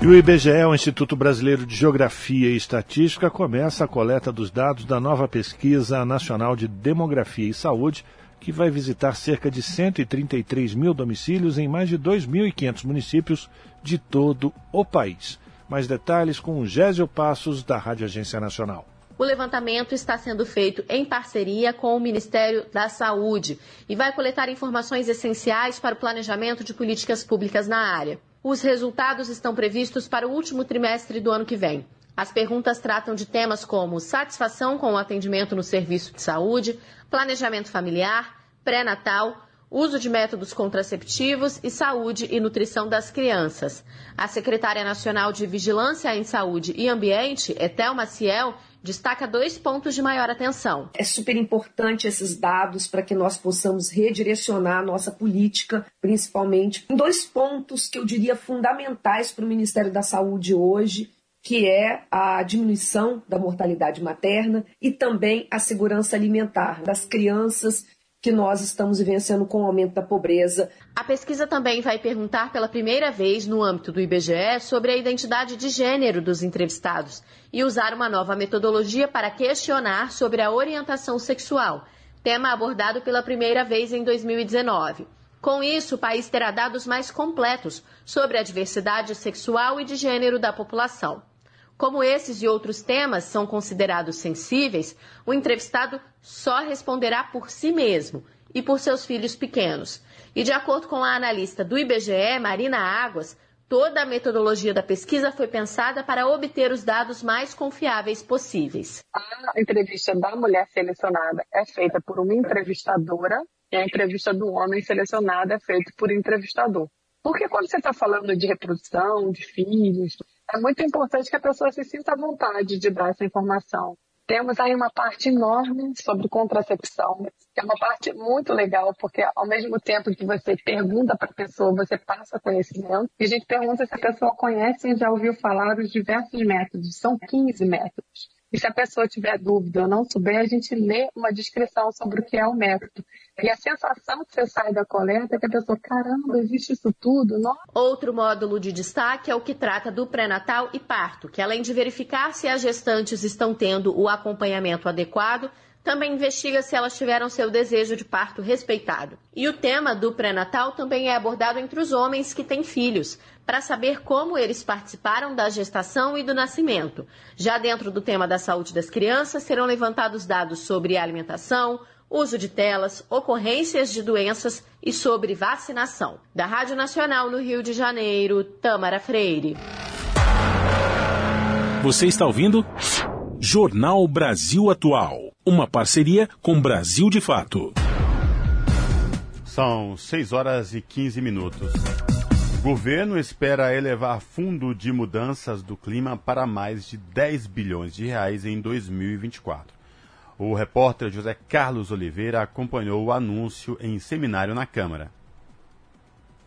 E o IBGE, o Instituto Brasileiro de Geografia e Estatística, começa a coleta dos dados da nova pesquisa nacional de demografia e saúde, que vai visitar cerca de 133 mil domicílios em mais de 2.500 municípios de todo o país. Mais detalhes com o Gésio Passos, da Rádio Agência Nacional. O levantamento está sendo feito em parceria com o Ministério da Saúde e vai coletar informações essenciais para o planejamento de políticas públicas na área. Os resultados estão previstos para o último trimestre do ano que vem. As perguntas tratam de temas como satisfação com o atendimento no serviço de saúde, planejamento familiar, pré-natal, uso de métodos contraceptivos e saúde e nutrição das crianças. A secretária nacional de Vigilância em Saúde e Ambiente, Etel Maciel, destaca dois pontos de maior atenção. É super importante esses dados para que nós possamos redirecionar a nossa política, principalmente em dois pontos que eu diria fundamentais para o Ministério da Saúde hoje, que é a diminuição da mortalidade materna e também a segurança alimentar das crianças que nós estamos vivenciando com o aumento da pobreza. A pesquisa também vai perguntar pela primeira vez no âmbito do IBGE sobre a identidade de gênero dos entrevistados e usar uma nova metodologia para questionar sobre a orientação sexual, tema abordado pela primeira vez em 2019. Com isso, o país terá dados mais completos sobre a diversidade sexual e de gênero da população. Como esses e outros temas são considerados sensíveis, o entrevistado só responderá por si mesmo e por seus filhos pequenos. E de acordo com a analista do IBGE, Marina Águas, toda a metodologia da pesquisa foi pensada para obter os dados mais confiáveis possíveis. A entrevista da mulher selecionada é feita por uma entrevistadora e a entrevista do homem selecionado é feita por entrevistador. Porque quando você está falando de reprodução, de filhos, é muito importante que a pessoa se sinta à vontade de dar essa informação. Temos aí uma parte enorme sobre contracepção, que é uma parte muito legal, porque ao mesmo tempo que você pergunta para a pessoa, você passa conhecimento, e a gente pergunta se a pessoa conhece e já ouviu falar dos diversos métodos. São 15 métodos. E se a pessoa tiver dúvida ou não souber, a gente lê uma descrição sobre o que é o método. E a sensação que você sai da coleta é que a pessoa, caramba, existe isso tudo? Não? Outro módulo de destaque é o que trata do pré-natal e parto, que além de verificar se as gestantes estão tendo o acompanhamento adequado, também investiga se elas tiveram seu desejo de parto respeitado. E o tema do pré-natal também é abordado entre os homens que têm filhos, para saber como eles participaram da gestação e do nascimento. Já dentro do tema da saúde das crianças, serão levantados dados sobre alimentação, uso de telas, ocorrências de doenças e sobre vacinação. Da Rádio Nacional no Rio de Janeiro, Tamara Freire. Você está ouvindo? Jornal Brasil Atual. Uma parceria com Brasil de Fato. São 6 horas e 15 minutos. Governo espera elevar fundo de mudanças do clima para mais de 10 bilhões de reais em 2024. O repórter José Carlos Oliveira acompanhou o anúncio em seminário na Câmara.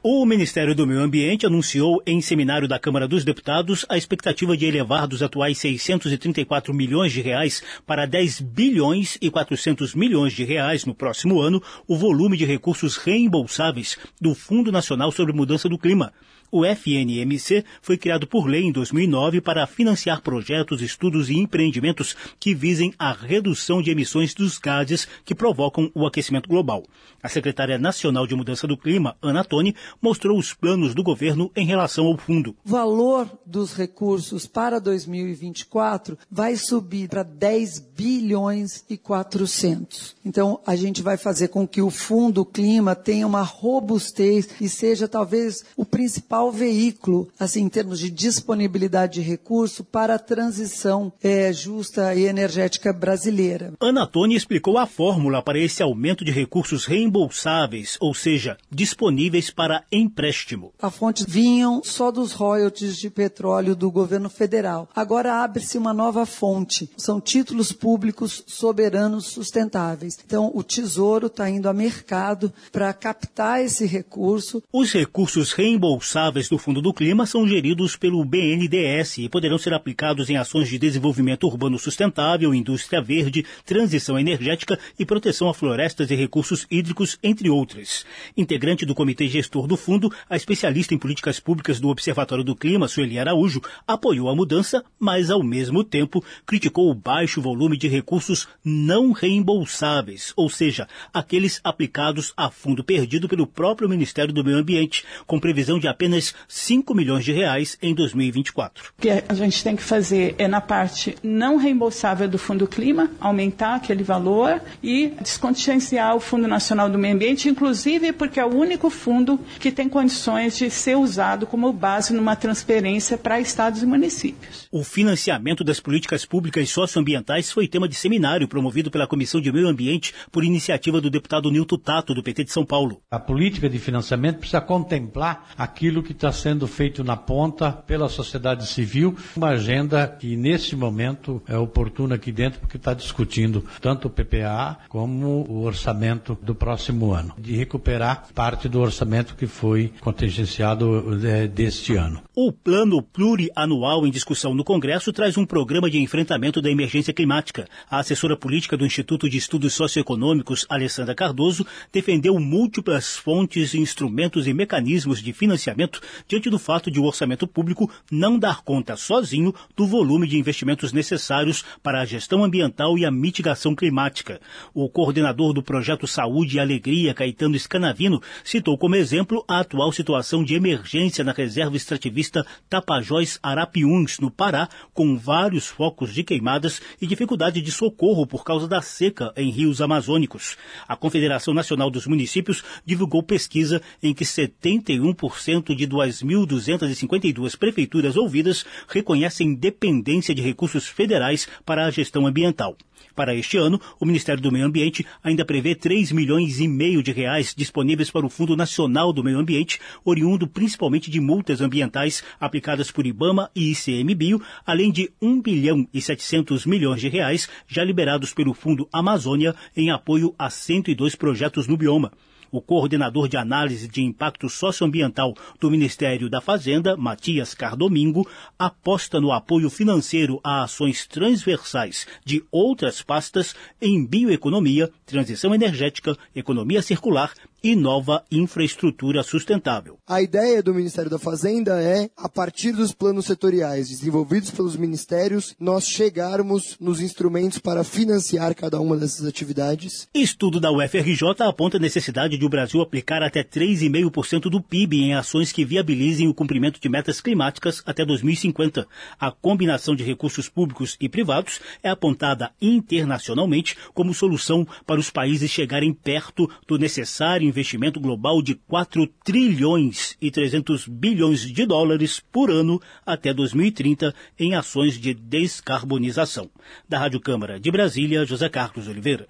O Ministério do Meio Ambiente anunciou em seminário da Câmara dos Deputados a expectativa de elevar dos atuais 634 milhões de reais para 10 bilhões e 400 milhões de reais no próximo ano o volume de recursos reembolsáveis do Fundo Nacional sobre Mudança do Clima. O FNMC foi criado por lei em 2009 para financiar projetos, estudos e empreendimentos que visem a redução de emissões dos gases que provocam o aquecimento global. A secretária nacional de Mudança do Clima, Ana Toni, mostrou os planos do governo em relação ao fundo. O valor dos recursos para 2024 vai subir para 10 bilhões e 400. Então, a gente vai fazer com que o fundo clima tenha uma robustez e seja talvez o principal veículo, assim, em termos de disponibilidade de recurso para a transição é, justa e energética brasileira. Ana Toni explicou a fórmula para esse aumento de recursos reembolsáveis, ou seja, disponíveis para empréstimo. A fonte vinham só dos royalties de petróleo do governo federal. Agora abre-se uma nova fonte. São títulos públicos soberanos sustentáveis. Então, o Tesouro está indo a mercado para captar esse recurso. Os recursos reembolsáveis do Fundo do Clima são geridos pelo BNDES e poderão ser aplicados em ações de desenvolvimento urbano sustentável, indústria verde, transição energética e proteção a florestas e recursos hídricos, entre outras. Integrante do Comitê Gestor do Fundo, a especialista em políticas públicas do Observatório do Clima, Sueli Araújo, apoiou a mudança, mas ao mesmo tempo criticou o baixo volume de recursos não reembolsáveis, ou seja, aqueles aplicados a fundo perdido pelo próprio Ministério do Meio Ambiente, com previsão de apenas 5 milhões de reais em 2024. O que a gente tem que fazer é na parte não reembolsável do Fundo Clima, aumentar aquele valor e descontingenciar o Fundo Nacional do Meio Ambiente, inclusive porque é o único fundo que tem condições de ser usado como base numa transferência para estados e municípios. O financiamento das políticas públicas socioambientais foi tema de seminário promovido pela Comissão de Meio Ambiente por iniciativa do deputado Nilton Tato, do PT de São Paulo. A política de financiamento precisa contemplar aquilo que está sendo feito na ponta pela sociedade civil, uma agenda que nesse momento é oportuna aqui dentro porque está discutindo tanto o PPA como o orçamento do próximo ano, de recuperar parte do orçamento que foi contingenciado é, deste ano. O plano plurianual em discussão no Congresso traz um programa de enfrentamento da emergência climática. A assessora política do Instituto de Estudos Socioeconômicos, Alessandra Cardoso, defendeu múltiplas fontes, instrumentos e mecanismos de financiamento diante do fato de o orçamento público não dar conta sozinho do volume de investimentos necessários para a gestão ambiental e a mitigação climática. O coordenador do projeto Saúde e Alegria, Caetano Scanavino, citou como exemplo a atual situação de emergência na reserva extrativista Tapajós Arapiuns, no Pará, com vários focos de queimadas e dificuldade de socorro por causa da seca em rios amazônicos. A Confederação Nacional dos Municípios divulgou pesquisa em que 71% de 2.252 prefeituras ouvidas reconhecem dependência de recursos federais para a gestão ambiental. Para este ano, o Ministério do Meio Ambiente ainda prevê 3 milhões e meio de reais disponíveis para o Fundo Nacional do Meio Ambiente, oriundo principalmente de multas ambientais aplicadas por IBAMA e ICMBio, além de 1 bilhão e 700 milhões de reais já liberados pelo Fundo Amazônia em apoio a 102 projetos no bioma. O coordenador de análise de impacto socioambiental do Ministério da Fazenda, Matias Cardomingo, aposta no apoio financeiro a ações transversais de outras pastas em bioeconomia, transição energética, economia circular e nova infraestrutura sustentável. A ideia do Ministério da Fazenda é, a partir dos planos setoriais desenvolvidos pelos ministérios, nós chegarmos nos instrumentos para financiar cada uma dessas atividades. Estudo da UFRJ aponta a necessidade de o Brasil aplicar até 3,5% do PIB em ações que viabilizem o cumprimento de metas climáticas até 2050. A combinação de recursos públicos e privados é apontada internacionalmente como solução para os países chegarem perto do necessário investimento global de 4 trilhões e 300 bilhões de dólares por ano até 2030 em ações de descarbonização. Da Rádio Câmara de Brasília, José Carlos Oliveira.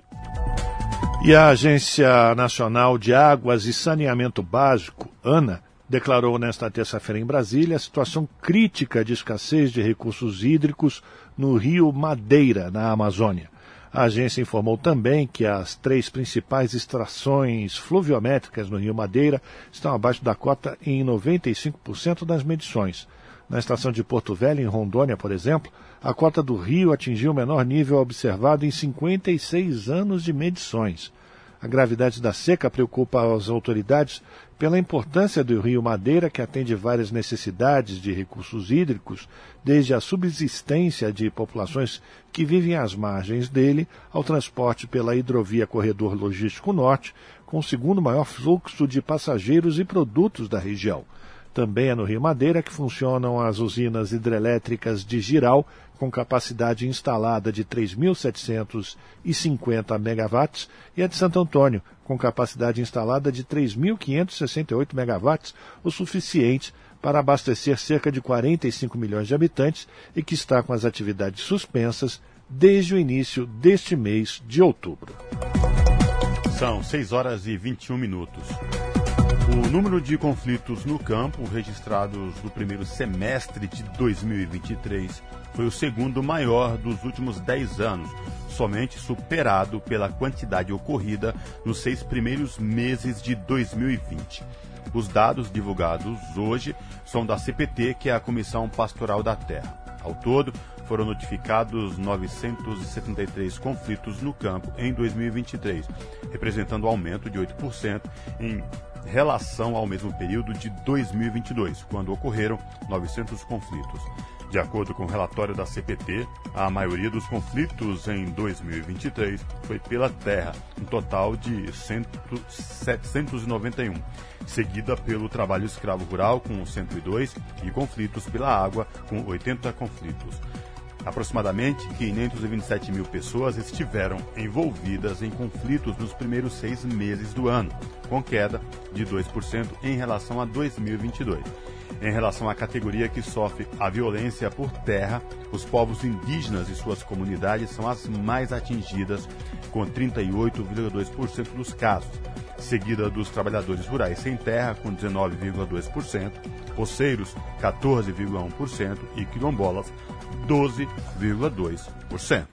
E a Agência Nacional de Águas e Saneamento Básico, ANA, declarou nesta terça-feira em Brasília a situação crítica de escassez de recursos hídricos no rio Madeira, na Amazônia. A agência informou também que as três principais extrações fluviométricas no Rio Madeira estão abaixo da cota em 95% das medições. Na estação de Porto Velho, em Rondônia, por exemplo, a cota do rio atingiu o menor nível observado em 56 anos de medições. A gravidade da seca preocupa as autoridades pela importância do rio Madeira, que atende várias necessidades de recursos hídricos, desde a subsistência de populações que vivem às margens dele, ao transporte pela hidrovia Corredor Logístico Norte, com o segundo maior fluxo de passageiros e produtos da região. Também é no Rio Madeira que funcionam as usinas hidrelétricas de Giral, com capacidade instalada de 3.750 megawatts, e a de Santo Antônio, com capacidade instalada de 3.568 megawatts, o suficiente para abastecer cerca de 45 milhões de habitantes e que está com as atividades suspensas desde o início deste mês de outubro. São 6 horas e 21 minutos. O número de conflitos no campo registrados no primeiro semestre de 2023 foi o segundo maior dos últimos 10 anos, somente superado pela quantidade ocorrida nos seis primeiros meses de 2020. Os dados divulgados hoje são da CPT, que é a Comissão Pastoral da Terra. Ao todo, foram notificados 973 conflitos no campo em 2023, representando um aumento de 8% em relação ao mesmo período de 2022, quando ocorreram 900 conflitos. De acordo com o relatório da CPT, a maioria dos conflitos em 2023 foi pela terra, um total de 100, 791, seguida pelo trabalho escravo rural, com 102, e conflitos pela água, com 80 conflitos. Aproximadamente 527 mil pessoas estiveram envolvidas em conflitos nos primeiros seis meses do ano, com queda de 2% em relação a 2022. Em relação à categoria que sofre a violência por terra, os povos indígenas e suas comunidades são as mais atingidas, com 38,2% dos casos, seguida dos trabalhadores rurais sem terra, com 19,2%, poceiros, 14,1% e quilombolas, 12,2%.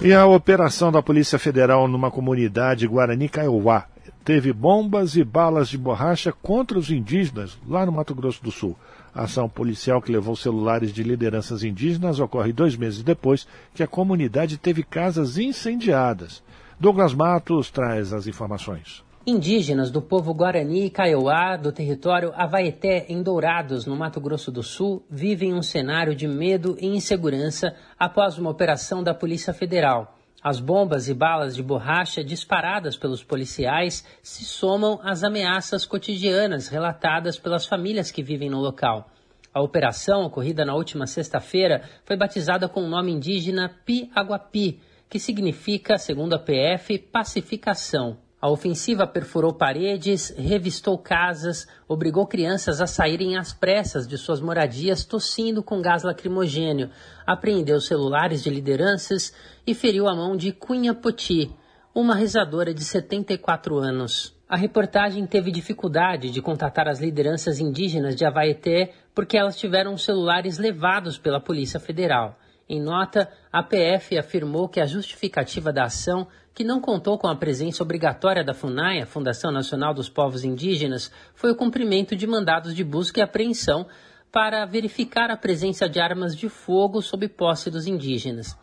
E a operação da Polícia Federal numa comunidade Guarani Kaiowá teve bombas e balas de borracha contra os indígenas lá no Mato Grosso do Sul. A ação policial que levou celulares de lideranças indígenas ocorre dois meses depois que a comunidade teve casas incendiadas. Douglas Matos traz as informações. Indígenas do povo Guarani e Kaiowá, do território Avaeté, em Dourados, no Mato Grosso do Sul, vivem um cenário de medo e insegurança após uma operação da Polícia Federal. As bombas e balas de borracha disparadas pelos policiais se somam às ameaças cotidianas relatadas pelas famílias que vivem no local. A operação, ocorrida na última sexta-feira, foi batizada com o nome indígena Pi Aguapi, que significa, segundo a PF, pacificação. A ofensiva perfurou paredes, revistou casas, obrigou crianças a saírem às pressas de suas moradias tossindo com gás lacrimogênio, apreendeu celulares de lideranças e feriu a mão de Cunha Poti, uma rezadora de 74 anos. A reportagem teve dificuldade de contatar as lideranças indígenas de Havaeté porque elas tiveram celulares levados pela Polícia Federal. Em nota, a PF afirmou que a justificativa da ação, que não contou com a presença obrigatória da FUNAI, a Fundação Nacional dos Povos Indígenas, foi o cumprimento de mandados de busca e apreensão para verificar a presença de armas de fogo sob posse dos indígenas.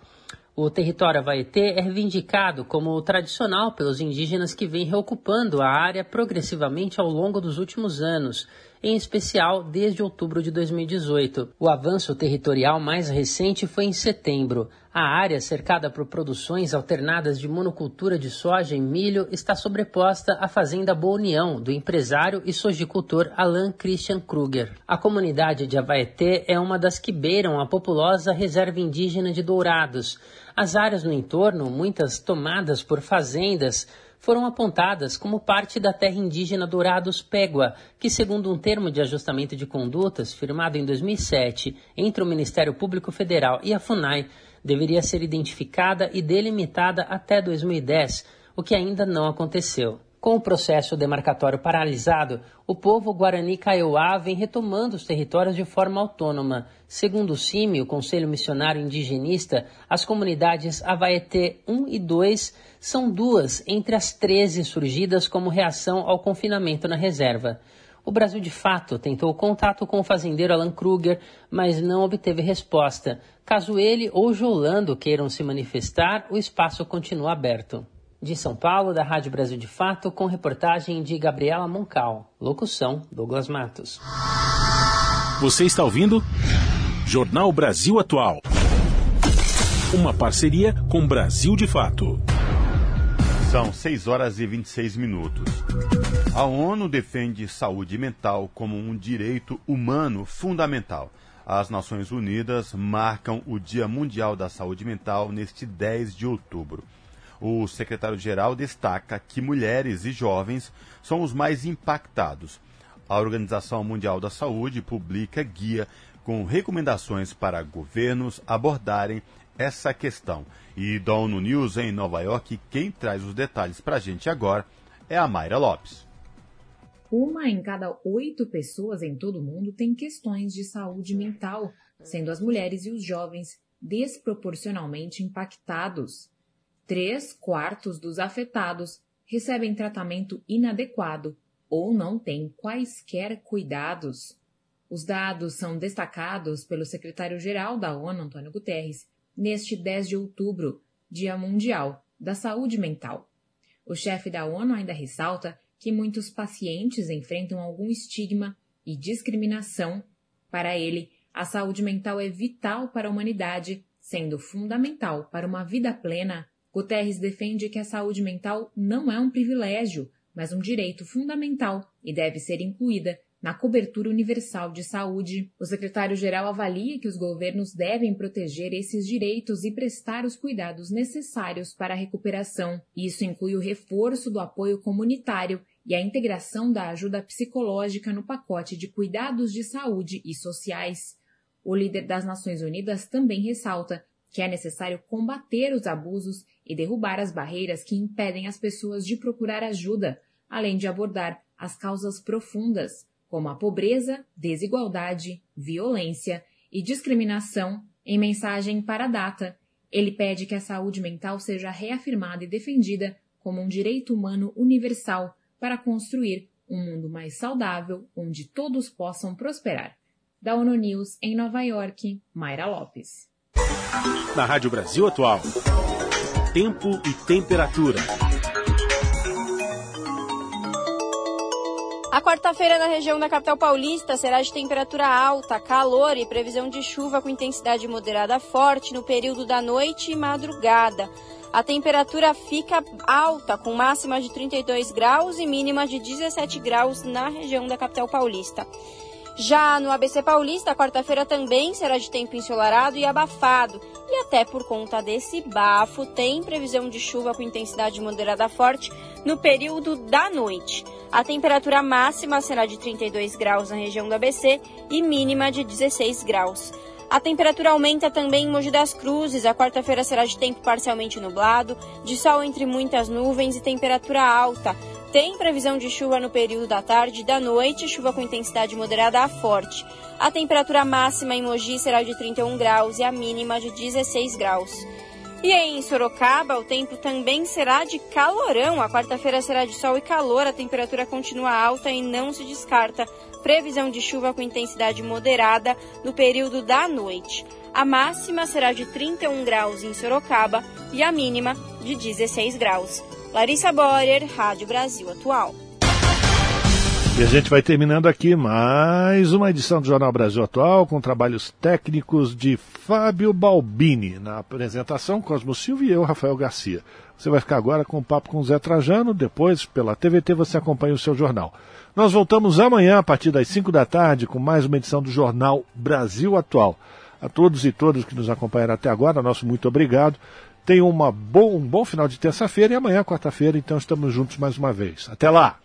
O território Havaetê é reivindicado como tradicional pelos indígenas que vêm reocupando a área progressivamente ao longo dos últimos anos, em especial desde outubro de 2018. O avanço territorial mais recente foi em setembro. A área, cercada por produções alternadas de monocultura de soja e milho, está sobreposta à fazenda Boa União, do empresário e sojicultor Alan Christian Kruger. A comunidade de Havaetê é uma das que beiram a populosa reserva indígena de Dourados. As áreas no entorno, muitas tomadas por fazendas, foram apontadas como parte da terra indígena Dourados Pégua, que, segundo um termo de ajustamento de condutas firmado em 2007 entre o Ministério Público Federal e a FUNAI, deveria ser identificada e delimitada até 2010, o que ainda não aconteceu. Com o processo demarcatório paralisado, o povo Guarani Kaiowá vem retomando os territórios de forma autônoma. Segundo o CIMI, o Conselho Missionário Indigenista, as comunidades Avaeté 1 e 2 são duas entre as 13 surgidas como reação ao confinamento na reserva. O Brasil, de fato, tentou contato com o fazendeiro Alan Kruger, mas não obteve resposta. Caso ele ou Jolando queiram se manifestar, o espaço continua aberto. De São Paulo, da Rádio Brasil de Fato, com reportagem de Gabriela Moncal. Locução: Douglas Matos. Você está ouvindo? Jornal Brasil Atual. Uma parceria com Brasil de Fato. São 6 horas e 26 minutos. A ONU defende saúde mental como um direito humano fundamental. As Nações Unidas marcam o Dia Mundial da Saúde Mental neste 10 de outubro. O secretário-geral destaca que mulheres e jovens são os mais impactados. A Organização Mundial da Saúde publica guia com recomendações para governos abordarem essa questão. E da ONU News em Nova York, quem traz os detalhes para a gente agora é a Mayra Lopes. Uma em cada oito pessoas em todo o mundo tem questões de saúde mental, sendo as mulheres e os jovens desproporcionalmente impactados. Três quartos dos afetados recebem tratamento inadequado ou não têm quaisquer cuidados. Os dados são destacados pelo secretário-geral da ONU, Antônio Guterres, neste 10 de outubro, Dia Mundial da Saúde Mental. O chefe da ONU ainda ressalta que muitos pacientes enfrentam algum estigma e discriminação. Para ele, a saúde mental é vital para a humanidade, sendo fundamental para uma vida plena Guterres defende que a saúde mental não é um privilégio, mas um direito fundamental e deve ser incluída na cobertura universal de saúde. O secretário-geral avalia que os governos devem proteger esses direitos e prestar os cuidados necessários para a recuperação. Isso inclui o reforço do apoio comunitário e a integração da ajuda psicológica no pacote de cuidados de saúde e sociais. O líder das Nações Unidas também ressalta que é necessário combater os abusos e derrubar as barreiras que impedem as pessoas de procurar ajuda, além de abordar as causas profundas, como a pobreza, desigualdade, violência e discriminação, em mensagem para a data. Ele pede que a saúde mental seja reafirmada e defendida como um direito humano universal para construir um mundo mais saudável onde todos possam prosperar. Da ONU News em Nova York, Mayra Lopes. Na Rádio Brasil Atual. Tempo e temperatura. Quarta-feira na região da capital paulista será de temperatura alta, calor e previsão de chuva com intensidade moderada forte no período da noite e madrugada. A temperatura fica alta, com máxima de 32 graus e mínima de 17 graus na região da capital paulista. Já no ABC Paulista, quarta-feira também será de tempo ensolarado e abafado. E até por conta desse bafo, tem previsão de chuva com intensidade moderada forte no período da noite. A temperatura máxima será de 32 graus na região do ABC e mínima de 16 graus. A temperatura aumenta também em Mogi das Cruzes. A quarta-feira será de tempo parcialmente nublado, de sol entre muitas nuvens e temperatura alta. Tem previsão de chuva no período da tarde e da noite, chuva com intensidade moderada a forte. A temperatura máxima em Mogi será de 31 graus e a mínima de 16 graus. E em Sorocaba, o tempo também será de calorão. A quarta-feira será de sol e calor, a temperatura continua alta e não se descarta previsão de chuva com intensidade moderada no período da noite. A máxima será de 31 graus em Sorocaba e a mínima de 16 graus. Larissa Borer, Rádio Brasil Atual. E a gente vai terminando aqui mais uma edição do Jornal Brasil Atual com trabalhos técnicos de Fábio Balbini. Na apresentação, Cosmo Silva e eu, Rafael Garcia. Você vai ficar agora com o papo com o Zé Trajano, depois pela TVT você acompanha o seu jornal. Nós voltamos amanhã a partir das 5 da tarde com mais uma edição do Jornal Brasil Atual. A todos e todas que nos acompanharam até agora, nosso muito obrigado. Tenham uma bom, um bom final de terça-feira e amanhã, quarta-feira, então estamos juntos mais uma vez. Até lá!